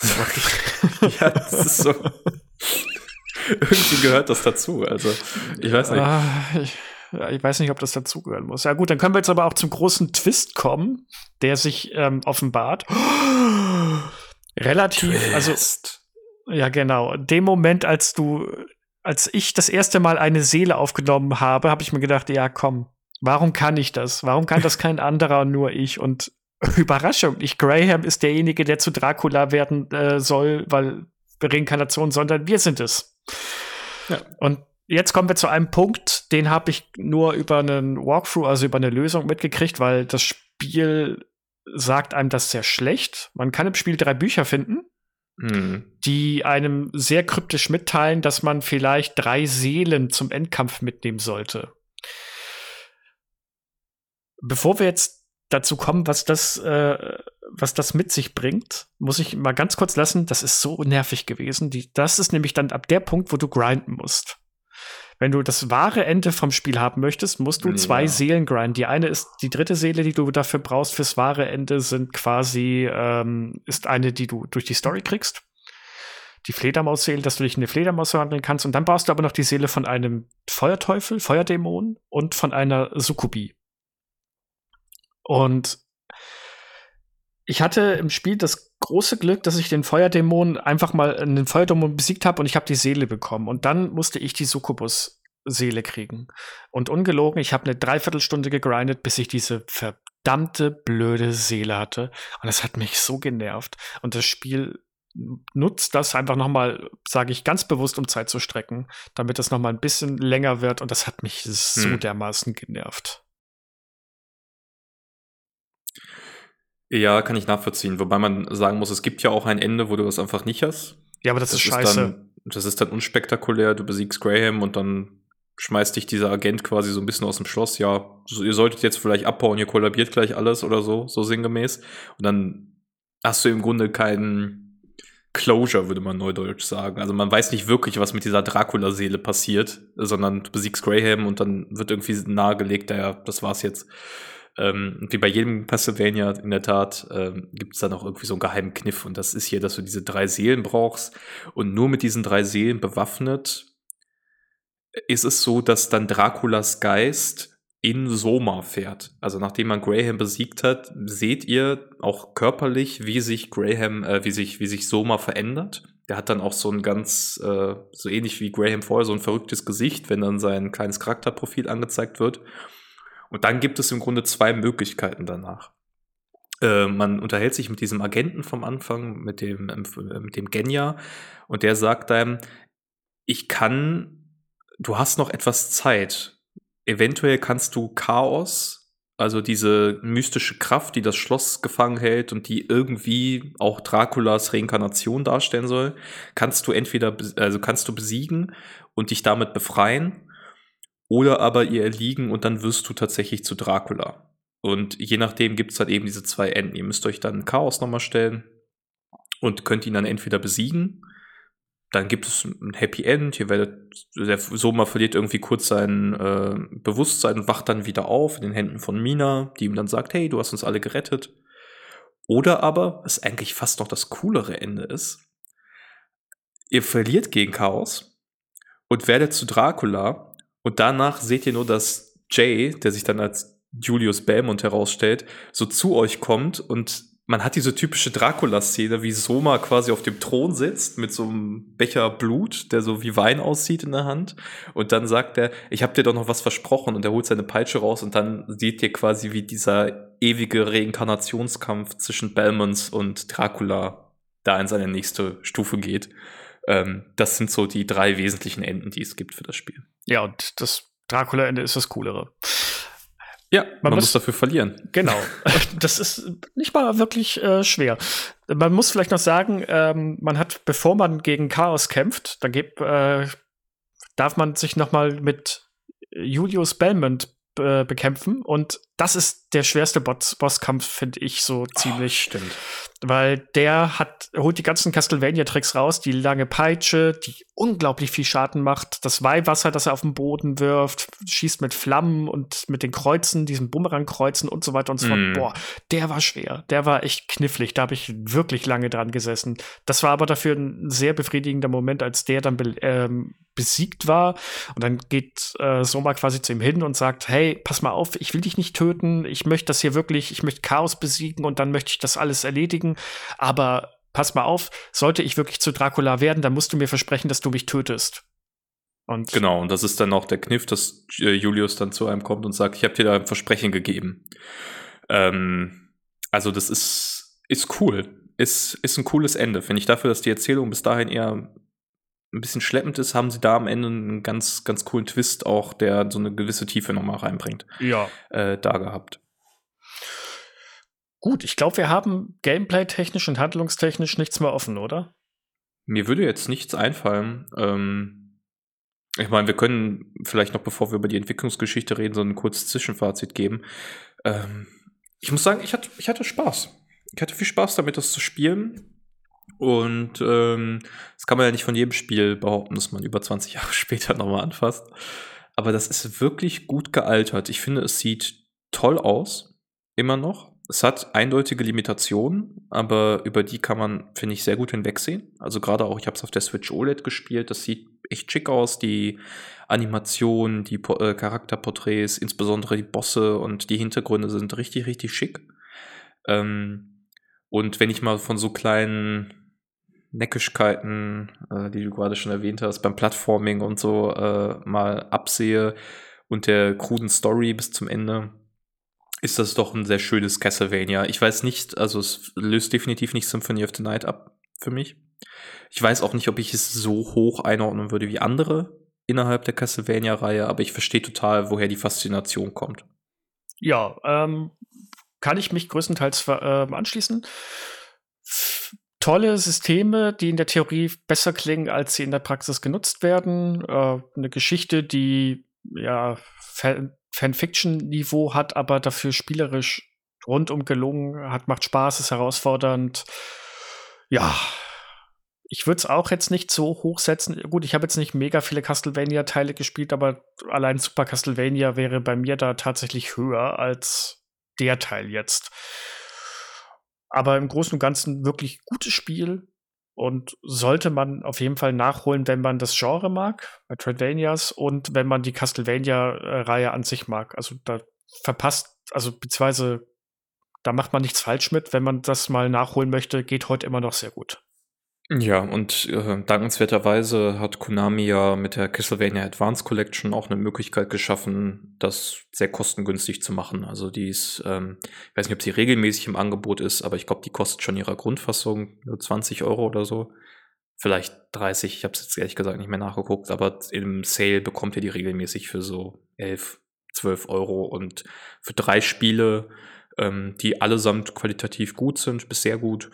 ja, das ist so. Irgendwie gehört das dazu. Also, ich weiß nicht. Ah, ich, ich, weiß nicht, ob das dazugehören muss. Ja, gut, dann können wir jetzt aber auch zum großen Twist kommen, der sich ähm, offenbart. Relativ, also, Twist. also. Ja, genau. Dem Moment, als du, als ich das erste Mal eine Seele aufgenommen habe, habe ich mir gedacht, ja, komm, warum kann ich das? Warum kann das kein anderer nur ich? Und Überraschung, nicht Graham ist derjenige, der zu Dracula werden äh, soll, weil Reinkarnation, sondern wir sind es. Ja. Und jetzt kommen wir zu einem Punkt, den habe ich nur über einen Walkthrough, also über eine Lösung mitgekriegt, weil das Spiel sagt einem das sehr schlecht. Man kann im Spiel drei Bücher finden, mhm. die einem sehr kryptisch mitteilen, dass man vielleicht drei Seelen zum Endkampf mitnehmen sollte. Bevor wir jetzt dazu kommen, was das, äh, was das mit sich bringt, muss ich mal ganz kurz lassen. Das ist so nervig gewesen. Die, das ist nämlich dann ab der Punkt, wo du grinden musst. wenn du das wahre Ende vom Spiel haben möchtest, musst du zwei Ja. Seelen grinden. Die eine ist die dritte Seele, die du dafür brauchst fürs wahre Ende, sind quasi ähm, ist eine, die du durch die Story kriegst. Die Fledermausseele, dass du dich in eine Fledermaus verwandeln kannst. Und dann brauchst du aber noch die Seele von einem Feuerteufel, Feuerdämon und von einer Sukubi. Und ich hatte im Spiel das große Glück, dass ich den Feuerdämon einfach mal den Feuerdämon besiegt habe und ich habe die Seele bekommen. Und dann musste ich die Succubus-Seele kriegen. Und ungelogen, ich habe eine Dreiviertelstunde gegrindet, bis ich diese verdammte blöde Seele hatte. Und das hat mich so genervt. Und das Spiel nutzt das einfach noch mal, sage ich ganz bewusst, um Zeit zu strecken, damit das noch mal ein bisschen länger wird. Und das hat mich so Hm. dermaßen genervt. Ja, kann ich nachvollziehen. Wobei man sagen muss, es gibt ja auch ein Ende, wo du das einfach nicht hast. Ja, aber das, ist scheiße. dann, das ist dann unspektakulär. Du besiegst Graham und dann schmeißt dich dieser Agent quasi so ein bisschen aus dem Schloss. Ja, so, ihr solltet jetzt vielleicht abbauen, ihr kollabiert gleich alles oder so, so sinngemäß. Und dann hast du im Grunde keinen Closure, würde man neudeutsch sagen. Also man weiß nicht wirklich, was mit dieser Dracula-Seele passiert, sondern du besiegst Graham und dann wird irgendwie nahegelegt, ja, das war's jetzt. Ähm, wie bei jedem Castlevania in der Tat ähm, gibt es dann auch irgendwie so einen geheimen Kniff und das ist hier, dass du diese drei Seelen brauchst und nur mit diesen drei Seelen bewaffnet ist es so, dass dann Draculas Geist in Soma fährt. Also nachdem man Graham besiegt hat, seht ihr auch körperlich, wie sich Graham, äh, wie sich, wie sich Soma verändert. Der hat dann auch so ein ganz, äh, so ähnlich wie Graham vorher, so ein verrücktes Gesicht, wenn dann sein kleines Charakterprofil angezeigt wird. Und dann gibt es im Grunde zwei Möglichkeiten danach. Äh, man unterhält sich mit diesem Agenten vom Anfang, mit dem, äh, mit dem Genya, und der sagt einem, ich kann, du hast noch etwas Zeit. Eventuell kannst du Chaos, also diese mystische Kraft, die das Schloss gefangen hält und die irgendwie auch Draculas Reinkarnation darstellen soll, kannst du entweder, also kannst du besiegen und dich damit befreien, oder aber ihr erliegen und dann wirst du tatsächlich zu Dracula. Und je nachdem gibt es halt eben diese zwei Enden. Ihr müsst euch dann Chaos nochmal stellen und könnt ihn dann entweder besiegen. Dann gibt es ein Happy End. Ihr werdet, der Soma verliert irgendwie kurz sein äh, Bewusstsein und wacht dann wieder auf in den Händen von Mina, die ihm dann sagt, hey, du hast uns alle gerettet. Oder aber, was eigentlich fast noch das coolere Ende ist, ihr verliert gegen Chaos und werdet zu Dracula und danach seht ihr nur, dass Jay, der sich dann als Julius Belmont herausstellt, so zu euch kommt und man hat diese typische Dracula-Szene, wie Soma quasi auf dem Thron sitzt mit so einem Becher Blut, der so wie Wein aussieht in der Hand. Und dann sagt er, ich habe dir doch noch was versprochen. Und er holt seine Peitsche raus und dann seht ihr quasi, wie dieser ewige Reinkarnationskampf zwischen Belmonts und Dracula da in seine nächste Stufe geht. Ähm, das sind so die drei wesentlichen Enden, die es gibt für das Spiel. Ja, und das Dracula-Ende ist das Coolere. Ja, man, muss- muss dafür verlieren. Genau. Das ist nicht mal wirklich äh, schwer. Man muss vielleicht noch sagen, ähm, man hat, bevor man gegen Chaos kämpft, dann gibt, äh, darf man sich noch mal mit Julius Belmont äh, bekämpfen und das ist der schwerste Boss Bosskampf, finde ich so ziemlich. Stimmt. weil der hat, holt die ganzen Castlevania-Tricks raus, die lange Peitsche, die unglaublich viel Schaden macht, das Weihwasser, das er auf den Boden wirft, schießt mit Flammen und mit den Kreuzen, diesen Bumerangkreuzen und so weiter und so fort. Mm. Boah, der war schwer, der war echt knifflig, da habe ich wirklich lange dran gesessen. Das war aber dafür ein sehr befriedigender Moment, als der dann be ähm, besiegt war und dann geht äh, Soma quasi zu ihm hin und sagt, hey, pass mal auf, ich will dich nicht töten, ich möchte das hier wirklich, ich möchte Chaos besiegen und dann möchte ich das alles erledigen, aber pass mal auf, sollte ich wirklich zu Dracula werden, dann musst du mir versprechen, dass du mich tötest. Und Genau, und das ist dann auch der Kniff, dass äh, Julius dann zu einem kommt und sagt, ich habe dir da ein Versprechen gegeben. Ähm, also das ist, ist cool. Ist, ist ein cooles Ende. Finde ich dafür, dass die Erzählung bis dahin eher ein bisschen schleppend ist, haben sie da am Ende einen ganz, ganz coolen Twist auch, der so eine gewisse Tiefe nochmal reinbringt, ja. äh, da gehabt. Gut, ich glaube, wir haben gameplay-technisch und handlungstechnisch nichts mehr offen, oder? Mir würde jetzt nichts einfallen. Ähm, ich meine, wir können vielleicht noch, bevor wir über die Entwicklungsgeschichte reden, so ein kurzes Zwischenfazit geben. Ähm, ich muss sagen, ich hatte, ich hatte Spaß. Ich hatte viel Spaß damit, das zu spielen. Und ähm, das kann man ja nicht von jedem Spiel behaupten, dass man über 20 Jahre später nochmal anfasst. Aber das ist wirklich gut gealtert. Ich finde, es sieht toll aus, immer noch. Es hat eindeutige Limitationen, aber über die kann man, finde ich, sehr gut hinwegsehen. Also gerade auch, ich habe es auf der Switch OLED gespielt, das sieht echt schick aus. Die Animationen, die äh, Charakterporträts, insbesondere die Bosse und die Hintergründe sind richtig, richtig schick. Ähm, und wenn ich mal von so kleinen Neckischkeiten, äh, die du gerade schon erwähnt hast, beim Plattforming und so äh, mal absehe und der kruden Story bis zum Ende, ist das doch ein sehr schönes Castlevania. Ich weiß nicht, also es löst definitiv nicht Symphony of the Night ab für mich. Ich weiß auch nicht, ob ich es so hoch einordnen würde wie andere innerhalb der Castlevania-Reihe, aber ich verstehe total, woher die Faszination kommt. Ja, ähm, kann ich mich größtenteils äh, anschließen. Tolle Systeme, die in der Theorie besser klingen, als sie in der Praxis genutzt werden. Äh, eine Geschichte, die ja Fanfiction-Niveau hat, aber dafür spielerisch rundum gelungen hat, macht Spaß, ist herausfordernd. Ja, ich würde es auch jetzt nicht so hochsetzen. Gut, ich habe jetzt nicht mega viele Castlevania-Teile gespielt, aber allein Super Castlevania wäre bei mir da tatsächlich höher als der Teil jetzt. Aber im Großen und Ganzen wirklich gutes Spiel und sollte man auf jeden Fall nachholen, wenn man das Genre mag, Metroidvanias, und wenn man die Castlevania-Reihe an sich mag. Also da verpasst, also beziehungsweise da macht man nichts falsch mit. Wenn man das mal nachholen möchte, geht heute immer noch sehr gut. Ja, und äh, dankenswerterweise hat Konami ja mit der Castlevania Advance Collection auch eine Möglichkeit geschaffen, das sehr kostengünstig zu machen. Also die ist, ähm, ich weiß nicht, ob sie regelmäßig im Angebot ist, aber ich glaube, die kostet schon ihrer Grundfassung nur 20 Euro oder so. Vielleicht 30, ich habe es jetzt ehrlich gesagt nicht mehr nachgeguckt, aber im Sale bekommt ihr die regelmäßig für so 11, 12 Euro und für drei Spiele, ähm, die allesamt qualitativ gut sind, bis sehr gut,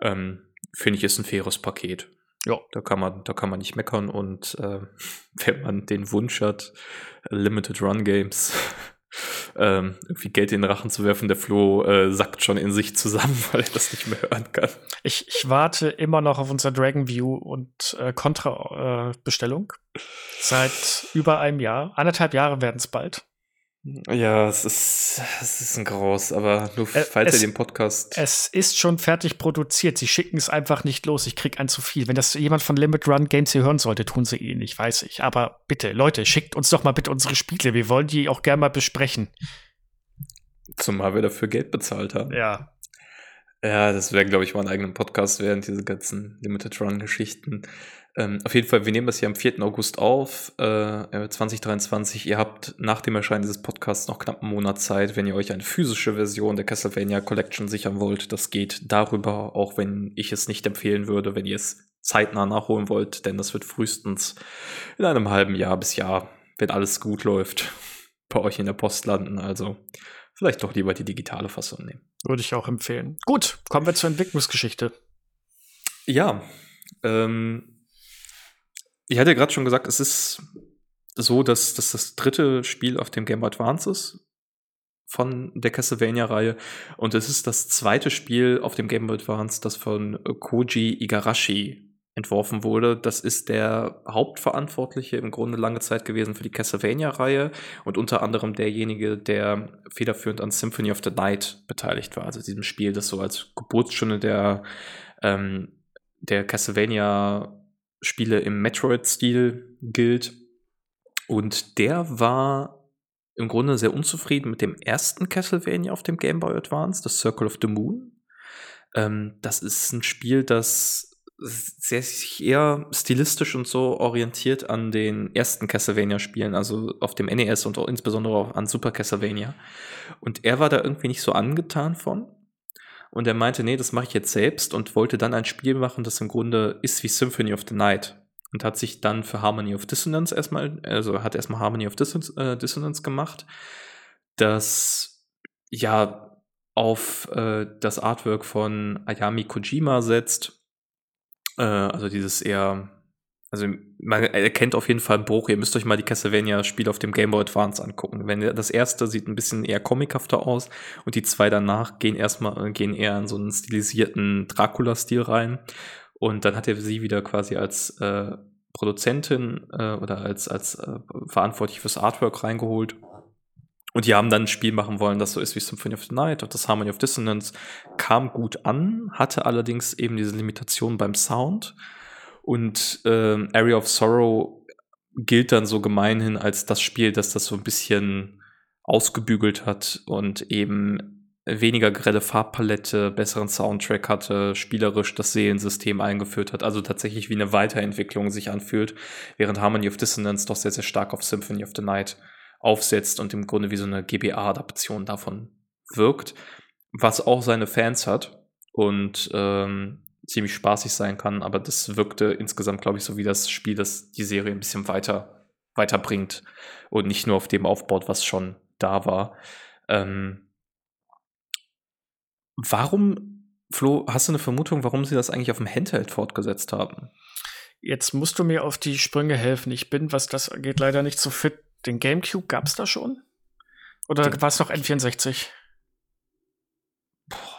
ähm, finde ich, ist ein faires Paket. Ja. Da kann man, da kann man nicht meckern und äh, wenn man den Wunsch hat, Limited Run Games ähm, irgendwie Geld in den Rachen zu werfen, der Flo äh, sackt schon in sich zusammen, weil er das nicht mehr hören kann. Ich, ich warte immer noch auf unser Dragon View und äh, Contra-Bestellung. Äh, Seit über einem Jahr. Anderthalb Jahre werden es bald. Ja, es ist, es ist ein Graus, aber nur äh, falls es, ihr den Podcast. Es ist schon fertig produziert. Sie schicken es einfach nicht los. Ich krieg ein zu viel. Wenn das jemand von Limit Run Games hier hören sollte, tun sie eh nicht, weiß ich. Aber bitte, Leute, schickt uns doch mal bitte unsere Spiele. Wir wollen die auch gerne mal besprechen. Zumal wir dafür Geld bezahlt haben. Ja. Ja, das wäre, glaube ich, mal ein eigener Podcast während diese ganzen Limited Run-Geschichten. Ähm, auf jeden Fall, wir nehmen das hier am 4. August auf, äh, 2023. Ihr habt nach dem Erscheinen dieses Podcasts noch knapp einen Monat Zeit, wenn ihr euch eine physische Version der Castlevania Collection sichern wollt. Das geht darüber, auch wenn ich es nicht empfehlen würde, wenn ihr es zeitnah nachholen wollt, denn das wird frühestens in einem halben Jahr bis Jahr, wenn alles gut läuft, bei euch in der Post landen. Also vielleicht doch lieber die digitale Fassung nehmen. Würde ich auch empfehlen. Gut, kommen wir zur Entwicklungsgeschichte. Ja, ähm, ich hatte gerade schon gesagt, es ist so, dass, dass das dritte Spiel auf dem Game Boy Advance ist von der Castlevania-Reihe. Und es ist das zweite Spiel auf dem Game Boy Advance, das von Koji Igarashi entworfen wurde. Das ist der Hauptverantwortliche im Grunde lange Zeit gewesen für die Castlevania-Reihe und unter anderem derjenige, der federführend an Symphony of the Night beteiligt war. Also diesem Spiel, das so als Geburtsstunde der, ähm, der Castlevania Spiele im Metroid-Stil gilt. Und der war im Grunde sehr unzufrieden mit dem ersten Castlevania auf dem Game Boy Advance, das Circle of the Moon. Ähm, das ist ein Spiel, das sehr sich eher stilistisch und so orientiert an den ersten Castlevania-Spielen, also auf dem NES und auch insbesondere auch an Super Castlevania. Und er war da irgendwie nicht so angetan von. Und er meinte, nee, das mache ich jetzt selbst und wollte dann ein Spiel machen, das im Grunde ist wie Symphony of the Night. Und hat sich dann für Harmony of Dissonance erstmal, also hat erstmal Harmony of Dissonance, äh, Dissonance gemacht, das ja auf äh, das Artwork von Ayami Kojima setzt. Äh, also dieses eher also man erkennt auf jeden Fall einen Bruch. Ihr müsst euch mal die Castlevania-Spiele auf dem Game Boy Advance angucken. Wenn das erste sieht ein bisschen eher comichafter aus und die zwei danach gehen erstmal gehen eher in so einen stilisierten Dracula-Stil rein. Und dann hat er sie wieder quasi als äh, Produzentin äh, oder als, als äh, verantwortlich fürs Artwork reingeholt. Und die haben dann ein Spiel machen wollen, das so ist wie Symphony of the Night und das Harmony of Dissonance kam gut an, hatte allerdings eben diese Limitation beim Sound. Und äh, Area of Sorrow gilt dann so gemeinhin als das Spiel, das das so ein bisschen ausgebügelt hat und eben weniger grelle Farbpalette, besseren Soundtrack hatte, spielerisch das Seelensystem eingeführt hat, also tatsächlich wie eine Weiterentwicklung sich anfühlt, während Harmony of Dissonance doch sehr, sehr stark auf Symphony of the Night aufsetzt und im Grunde wie so eine GBA-Adaption davon wirkt, was auch seine Fans hat. Und ähm, ziemlich spaßig sein kann, aber das wirkte insgesamt, glaube ich, so wie das Spiel, das die Serie ein bisschen weiter weiterbringt und nicht nur auf dem aufbaut, was schon da war. Ähm, warum, Flo, hast du eine Vermutung, warum sie das eigentlich auf dem Handheld fortgesetzt haben? Jetzt musst du mir auf die Sprünge helfen. Ich bin, was das angeht, leider nicht so fit. Den GameCube gab es da schon? Oder war es noch N64?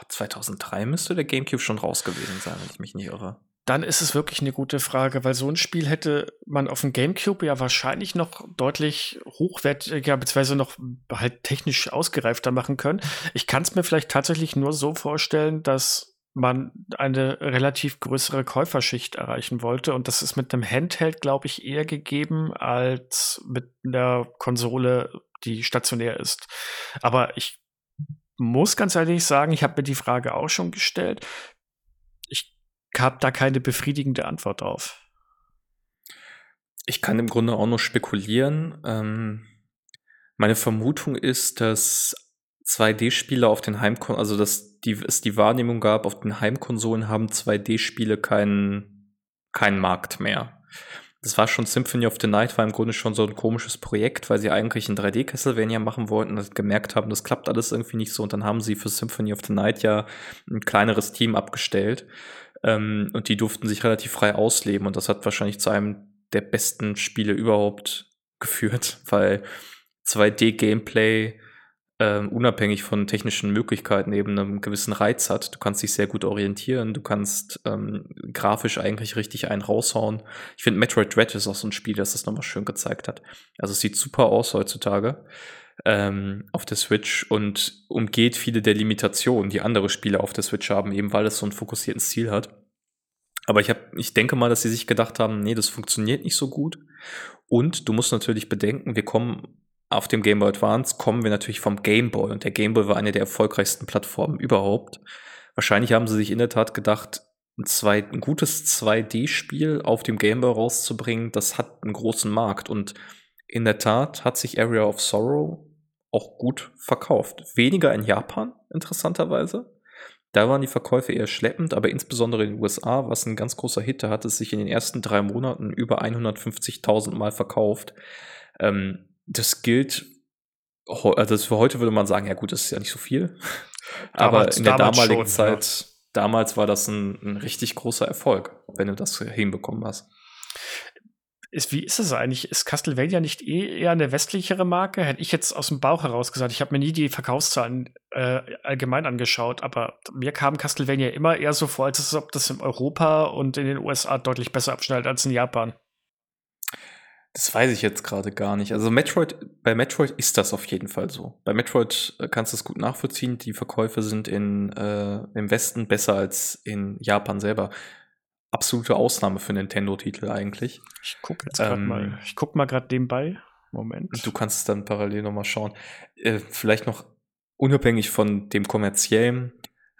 Boah, 2003 müsste der GameCube schon raus gewesen sein, wenn ich mich nicht irre. Dann ist es wirklich eine gute Frage, weil so ein Spiel hätte man auf dem GameCube ja wahrscheinlich noch deutlich hochwertiger, beziehungsweise noch halt technisch ausgereifter machen können. Ich kann es mir vielleicht tatsächlich nur so vorstellen, dass man eine relativ größere Käuferschicht erreichen wollte. Und das ist mit einem Handheld, glaube ich, eher gegeben als mit einer Konsole, die stationär ist. Aber ich muss ganz ehrlich sagen, ich habe mir die Frage auch schon gestellt. Ich habe da keine befriedigende Antwort drauf. Ich kann im Grunde auch nur spekulieren. Ähm, meine Vermutung ist, dass 2D-Spiele auf den Heimkonsolen, also dass die, es die Wahrnehmung gab, auf den Heimkonsolen haben 2D-Spiele keinen keinen Markt mehr. Das war schon Symphony of the Night, war im Grunde schon so ein komisches Projekt, weil sie eigentlich ein 3D-Castlevania machen wollten und gemerkt haben, das klappt alles irgendwie nicht so. Und dann haben sie für Symphony of the Night ja ein kleineres Team abgestellt. Ähm, und die durften sich relativ frei ausleben. Und das hat wahrscheinlich zu einem der besten Spiele überhaupt geführt, weil 2D-Gameplay ähm, unabhängig von technischen Möglichkeiten eben einen gewissen Reiz hat. Du kannst dich sehr gut orientieren, du kannst ähm, grafisch eigentlich richtig einen raushauen. Ich finde Metroid Dread ist auch so ein Spiel, das das nochmal schön gezeigt hat. Also es sieht super aus heutzutage ähm, auf der Switch und umgeht viele der Limitationen, die andere Spiele auf der Switch haben, eben weil es so einen fokussierten Stil hat. Aber ich, hab, ich denke mal, dass sie sich gedacht haben, nee, das funktioniert nicht so gut. Und du musst natürlich bedenken, wir kommen auf dem Game Boy Advance kommen wir natürlich vom Game Boy und der Game Boy war eine der erfolgreichsten Plattformen überhaupt. Wahrscheinlich haben sie sich in der Tat gedacht, ein, zwei, ein gutes 2D-Spiel auf dem Game Boy rauszubringen, das hat einen großen Markt und in der Tat hat sich Area of Sorrow auch gut verkauft. Weniger in Japan, interessanterweise. Da waren die Verkäufe eher schleppend, aber insbesondere in den USA, was ein ganz großer Hit, da hat es sich in den ersten drei Monaten über 150.000 Mal verkauft. Ähm, das gilt, also für heute würde man sagen, ja gut, das ist ja nicht so viel. Aber damals, in der damaligen schon, Zeit, ja. damals war das ein, ein, richtig großer Erfolg, wenn du das hinbekommen hast. Ist, wie ist das eigentlich? Ist Castlevania nicht eh eher eine westlichere Marke? Hätte ich jetzt aus dem Bauch heraus gesagt. Ich habe mir nie die Verkaufszahlen äh, allgemein angeschaut, aber mir kam Castlevania immer eher so vor, als ob das in Europa und in den USA deutlich besser abschneidet als in Japan. Das weiß ich jetzt gerade gar nicht. Also Metroid, bei Metroid ist das auf jeden Fall so. Bei Metroid äh, kannst du es gut nachvollziehen. Die Verkäufe sind in, äh, im Westen besser als in Japan selber. Absolute Ausnahme für Nintendo-Titel eigentlich. Ich gucke jetzt gerade ähm, mal. Ich guck mal gerade nebenbei. Moment. Du kannst es dann parallel nochmal schauen. Äh, vielleicht noch unabhängig von dem kommerziellen.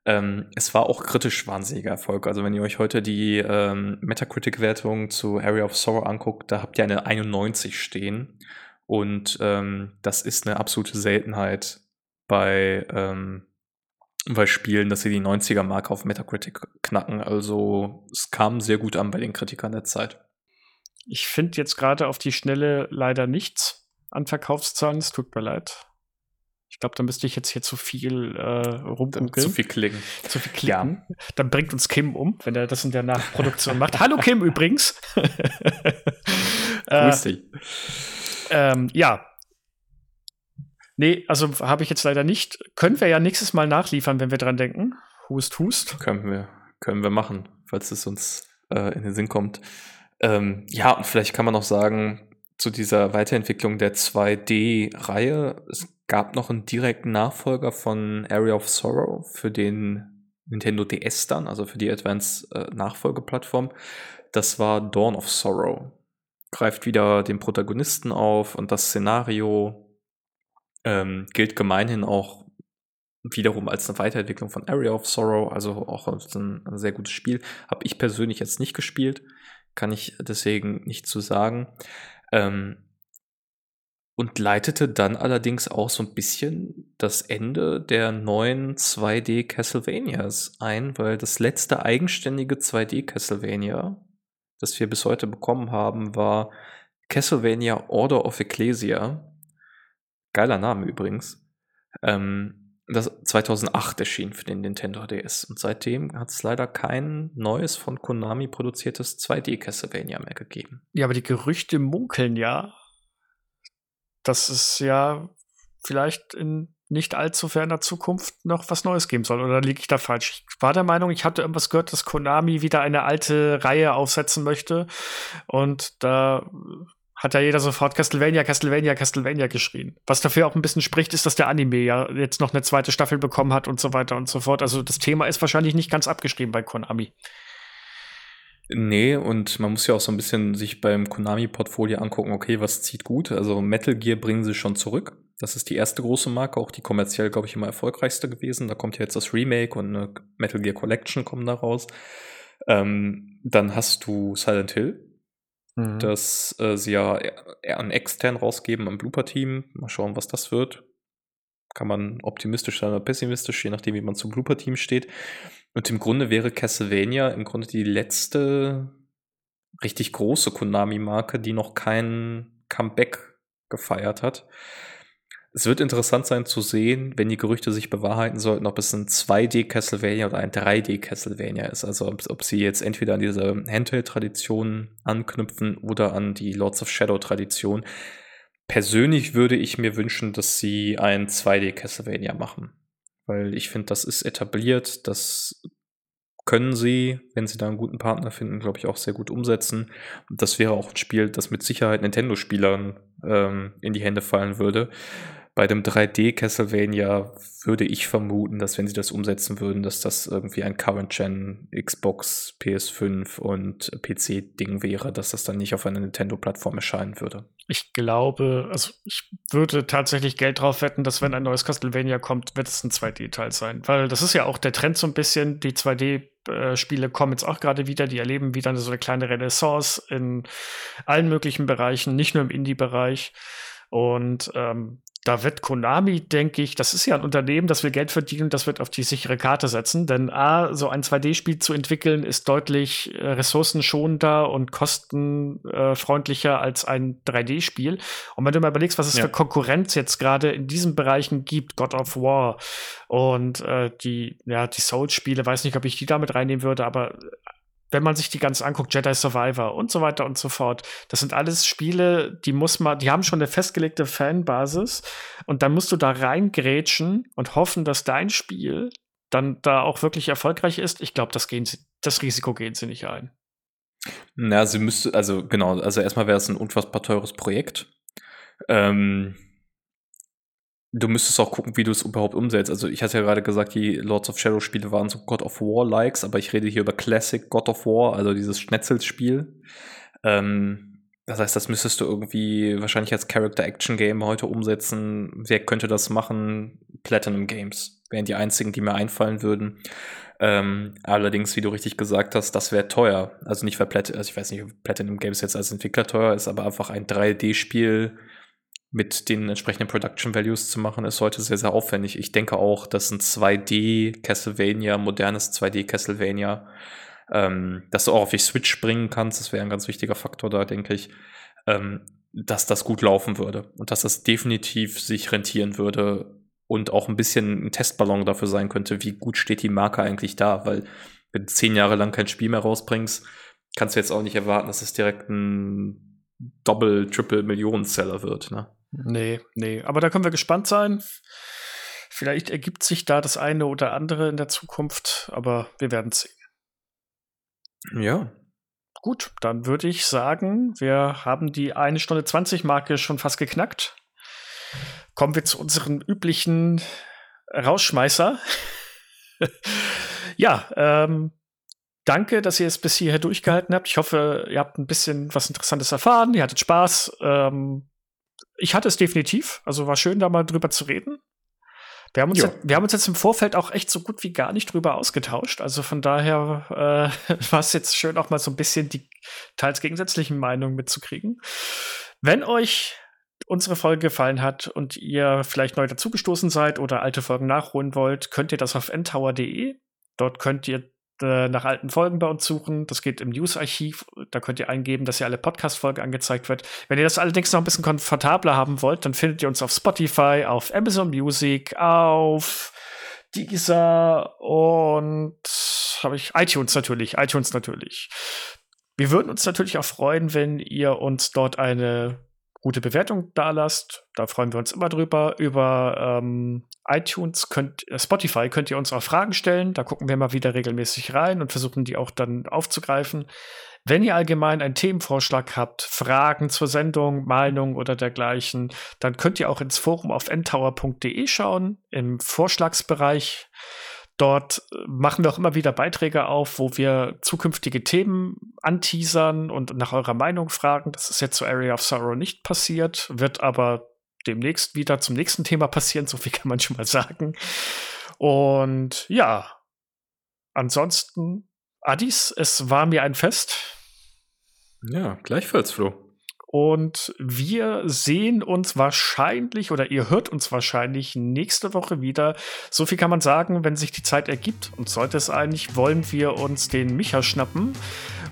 Ähm, es war auch kritisch wahnsinniger Erfolg. Also wenn ihr euch heute die ähm, Metacritic-Wertung zu Area of Sorrow anguckt, da habt ihr eine 91 stehen. Und ähm, das ist eine absolute Seltenheit bei, ähm, bei Spielen, dass sie die 90er-Marke auf Metacritic knacken. Also es kam sehr gut an bei den Kritikern der Zeit. Ich finde jetzt gerade auf die Schnelle leider nichts an Verkaufszahlen. Es tut mir leid. Ich glaube, da müsste ich jetzt hier zu viel äh. Zu viel klicken. Zu viel klicken. Ja. Dann bringt uns Kim um, wenn er das in der Nachproduktion macht. Hallo Kim übrigens. Grüß dich. Äh, ähm, ja. Nee, also habe ich jetzt leider nicht. Können wir ja nächstes Mal nachliefern, wenn wir dran denken. Hust, hust. Können wir, können wir machen. falls es uns äh, in den Sinn kommt. Ähm, ja, und vielleicht kann man noch sagen, zu dieser Weiterentwicklung der 2D-Reihe, es gab noch einen direkten Nachfolger von Area of Sorrow für den Nintendo DS dann, also für die Advanced äh. Das war Dawn of Sorrow. Greift wieder den Protagonisten auf und das Szenario ähm, gilt gemeinhin auch wiederum als eine Weiterentwicklung von Area of Sorrow, also auch ein, ein sehr gutes Spiel. Habe ich persönlich jetzt nicht gespielt, kann ich deswegen nicht zu sagen. Ähm, und leitete dann allerdings auch so ein bisschen das Ende der neuen 2D Castlevanias ein, weil das letzte eigenständige 2D Castlevania, das wir bis heute bekommen haben, war Castlevania Order of Ecclesia. Geiler Name übrigens. Ähm, das 2008 erschien für den Nintendo DS. Und seitdem hat es leider kein neues von Konami produziertes 2D Castlevania mehr gegeben. Ja, aber die Gerüchte munkeln ja, dass es ja vielleicht in nicht allzu ferner Zukunft noch was Neues geben soll. Oder liege ich da falsch? Ich war der Meinung, ich hatte irgendwas gehört, dass Konami wieder eine alte Reihe aufsetzen möchte. Und da hat ja jeder sofort Castlevania, Castlevania, Castlevania geschrien. Was dafür auch ein bisschen spricht, ist, dass der Anime ja jetzt noch eine zweite Staffel bekommen hat und so weiter und so fort. Also das Thema ist wahrscheinlich nicht ganz abgeschrieben bei Konami. Nee, und man muss ja auch so ein bisschen sich beim Konami-Portfolio angucken, okay, was zieht gut? Also Metal Gear bringen sie schon zurück. Das ist die erste große Marke, auch die kommerziell, glaube ich, immer erfolgreichste gewesen. Da kommt ja jetzt das Remake und eine Metal Gear Collection kommen da raus. Ähm, dann hast du Silent Hill, mhm. dass äh, sie ja eher an extern rausgeben am Blooper-Team. Mal schauen, was das wird. Kann man optimistisch sein oder pessimistisch, je nachdem, wie man zum Blooper-Team steht. Und im Grunde wäre Castlevania im Grunde die letzte richtig große Konami-Marke, die noch kein Comeback gefeiert hat. Es wird interessant sein zu sehen, wenn die Gerüchte sich bewahrheiten sollten, ob es ein 2D Castlevania oder ein 3D Castlevania ist. Also ob, ob sie jetzt entweder an diese Handheld-Tradition anknüpfen oder an die Lords of Shadow-Tradition. Persönlich würde ich mir wünschen, dass sie ein 2D Castlevania machen. Weil ich finde, das ist etabliert, das können sie, wenn sie da einen guten Partner finden, glaube ich, auch sehr gut umsetzen. Und das wäre auch ein Spiel, das mit Sicherheit Nintendo-Spielern ähm, in die Hände fallen würde. Bei dem 3D Castlevania würde ich vermuten, dass wenn sie das umsetzen würden, dass das irgendwie ein Current-Gen Xbox, PS5 und PC-Ding wäre, dass das dann nicht auf einer Nintendo-Plattform erscheinen würde. Ich glaube, also ich würde tatsächlich Geld drauf wetten, dass wenn ein neues Castlevania kommt, wird es ein 2D-Teil sein. Weil das ist ja auch der Trend so ein bisschen, die 2D-Spiele kommen jetzt auch gerade wieder, die erleben wieder so eine kleine Renaissance in allen möglichen Bereichen, nicht nur im Indie-Bereich. Und ähm, da wird Konami, denke ich, das ist ja ein Unternehmen, das will Geld verdienen, das wird auf die sichere Karte setzen. Denn A, so ein 2D-Spiel zu entwickeln, ist deutlich äh, ressourcenschonender und kostenfreundlicher als ein 3D-Spiel. Und wenn du mal überlegst, was es ja. für Konkurrenz jetzt gerade in diesen Bereichen gibt, God of War und äh, die, ja, die Souls-Spiele, weiß nicht, ob ich die damit reinnehmen würde, aber wenn man sich die ganz anguckt, Jedi Survivor und so weiter und so fort, das sind alles Spiele, die muss man, die haben schon eine festgelegte Fanbasis und dann musst du da reingrätschen und hoffen, dass dein Spiel dann da auch wirklich erfolgreich ist. Ich glaube, das, das Risiko gehen sie nicht ein. Na, sie müsste, also genau, also erstmal wäre es ein unfassbar teures Projekt. Ähm, Du müsstest auch gucken, wie du es überhaupt umsetzt. Also ich hatte ja gerade gesagt, die Lords of Shadow Spiele waren so God of War Likes, aber ich rede hier über Classic God of War, also dieses Schnetzelsspiel. Ähm, das heißt, das müsstest du irgendwie wahrscheinlich als Character Action Game heute umsetzen. Wer könnte das machen? Platinum Games wären die einzigen, die mir einfallen würden. Ähm, allerdings, wie du richtig gesagt hast, das wäre teuer. Also nicht weil Platinum, also ich weiß nicht, ob Platinum Games jetzt als Entwickler teuer ist, aber einfach ein 3D-Spiel mit den entsprechenden Production Values zu machen, ist heute sehr, sehr aufwendig. Ich denke auch, dass ein 2D Castlevania, modernes 2D Castlevania, ähm, dass du auch auf die Switch bringen kannst, das wäre ein ganz wichtiger Faktor da, denke ich, ähm, dass das gut laufen würde und dass das definitiv sich rentieren würde und auch ein bisschen ein Testballon dafür sein könnte, wie gut steht die Marke eigentlich da, weil wenn du zehn Jahre lang kein Spiel mehr rausbringst, kannst du jetzt auch nicht erwarten, dass es direkt ein Doppel-, Triple-Millionen-Seller wird, ne? Nee, nee. Aber da können wir gespannt sein. Vielleicht ergibt sich da das eine oder andere in der Zukunft, aber wir werden sehen. Ja. Gut, dann würde ich sagen, wir haben die eine Stunde 20 Marke schon fast geknackt. Kommen wir zu unseren üblichen Rausschmeißer. ja, ähm, danke, dass ihr es bis hierher durchgehalten habt. Ich hoffe, ihr habt ein bisschen was Interessantes erfahren. Ihr hattet Spaß. Ähm, ich hatte es definitiv. Also war schön, da mal drüber zu reden. Wir haben, uns jetzt, wir haben uns jetzt im Vorfeld auch echt so gut wie gar nicht drüber ausgetauscht. Also von daher äh, war es jetzt schön, auch mal so ein bisschen die teils gegensätzlichen Meinungen mitzukriegen. Wenn euch unsere Folge gefallen hat und ihr vielleicht neu dazugestoßen seid oder alte Folgen nachholen wollt, könnt ihr das auf ntower.de. Dort könnt ihr äh, nach alten Folgen bei uns suchen. Das geht im News-Archiv. Da könnt ihr eingeben, dass ihr alle Podcast-Folgen angezeigt wird. Wenn ihr das allerdings noch ein bisschen komfortabler haben wollt, dann findet ihr uns auf Spotify, auf Amazon Music, auf Deezer und habe ich iTunes natürlich, iTunes natürlich. Wir würden uns natürlich auch freuen, wenn ihr uns dort eine gute Bewertung da lasst. Da freuen wir uns immer drüber. Über ähm, iTunes könnt, äh, Spotify könnt ihr uns auch Fragen stellen. Da gucken wir mal wieder regelmäßig rein und versuchen die auch dann aufzugreifen. Wenn ihr allgemein einen Themenvorschlag habt, Fragen zur Sendung, Meinung oder dergleichen, dann könnt ihr auch ins Forum auf ntower.de schauen, im Vorschlagsbereich. Dort äh, machen wir auch immer wieder Beiträge auf, wo wir zukünftige Themen anteasern und nach eurer Meinung fragen. Das ist jetzt zu Area of Sorrow nicht passiert, wird aber demnächst wieder zum nächsten Thema passieren, so viel kann man schon mal sagen. Und ja, ansonsten, Addis, es war mir ein Fest. Ja, gleichfalls, Flo. Und wir sehen uns wahrscheinlich oder ihr hört uns wahrscheinlich nächste Woche wieder. So viel kann man sagen, wenn sich die Zeit ergibt. Und sollte es eigentlich, wollen wir uns den Micha schnappen.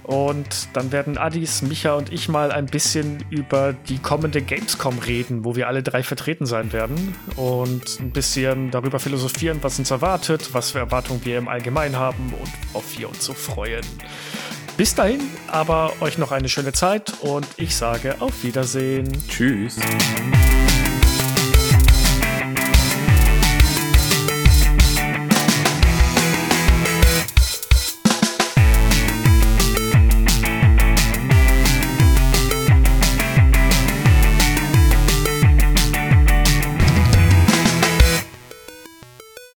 Und dann werden Addis, Micha und ich mal ein bisschen über die kommende Gamescom reden, wo wir alle drei vertreten sein werden. Und ein bisschen darüber philosophieren, was uns erwartet, was für Erwartungen wir im Allgemeinen haben und worauf wir uns so freuen. Bis dahin, aber euch noch eine schöne Zeit und ich sage auf Wiedersehen. Tschüss.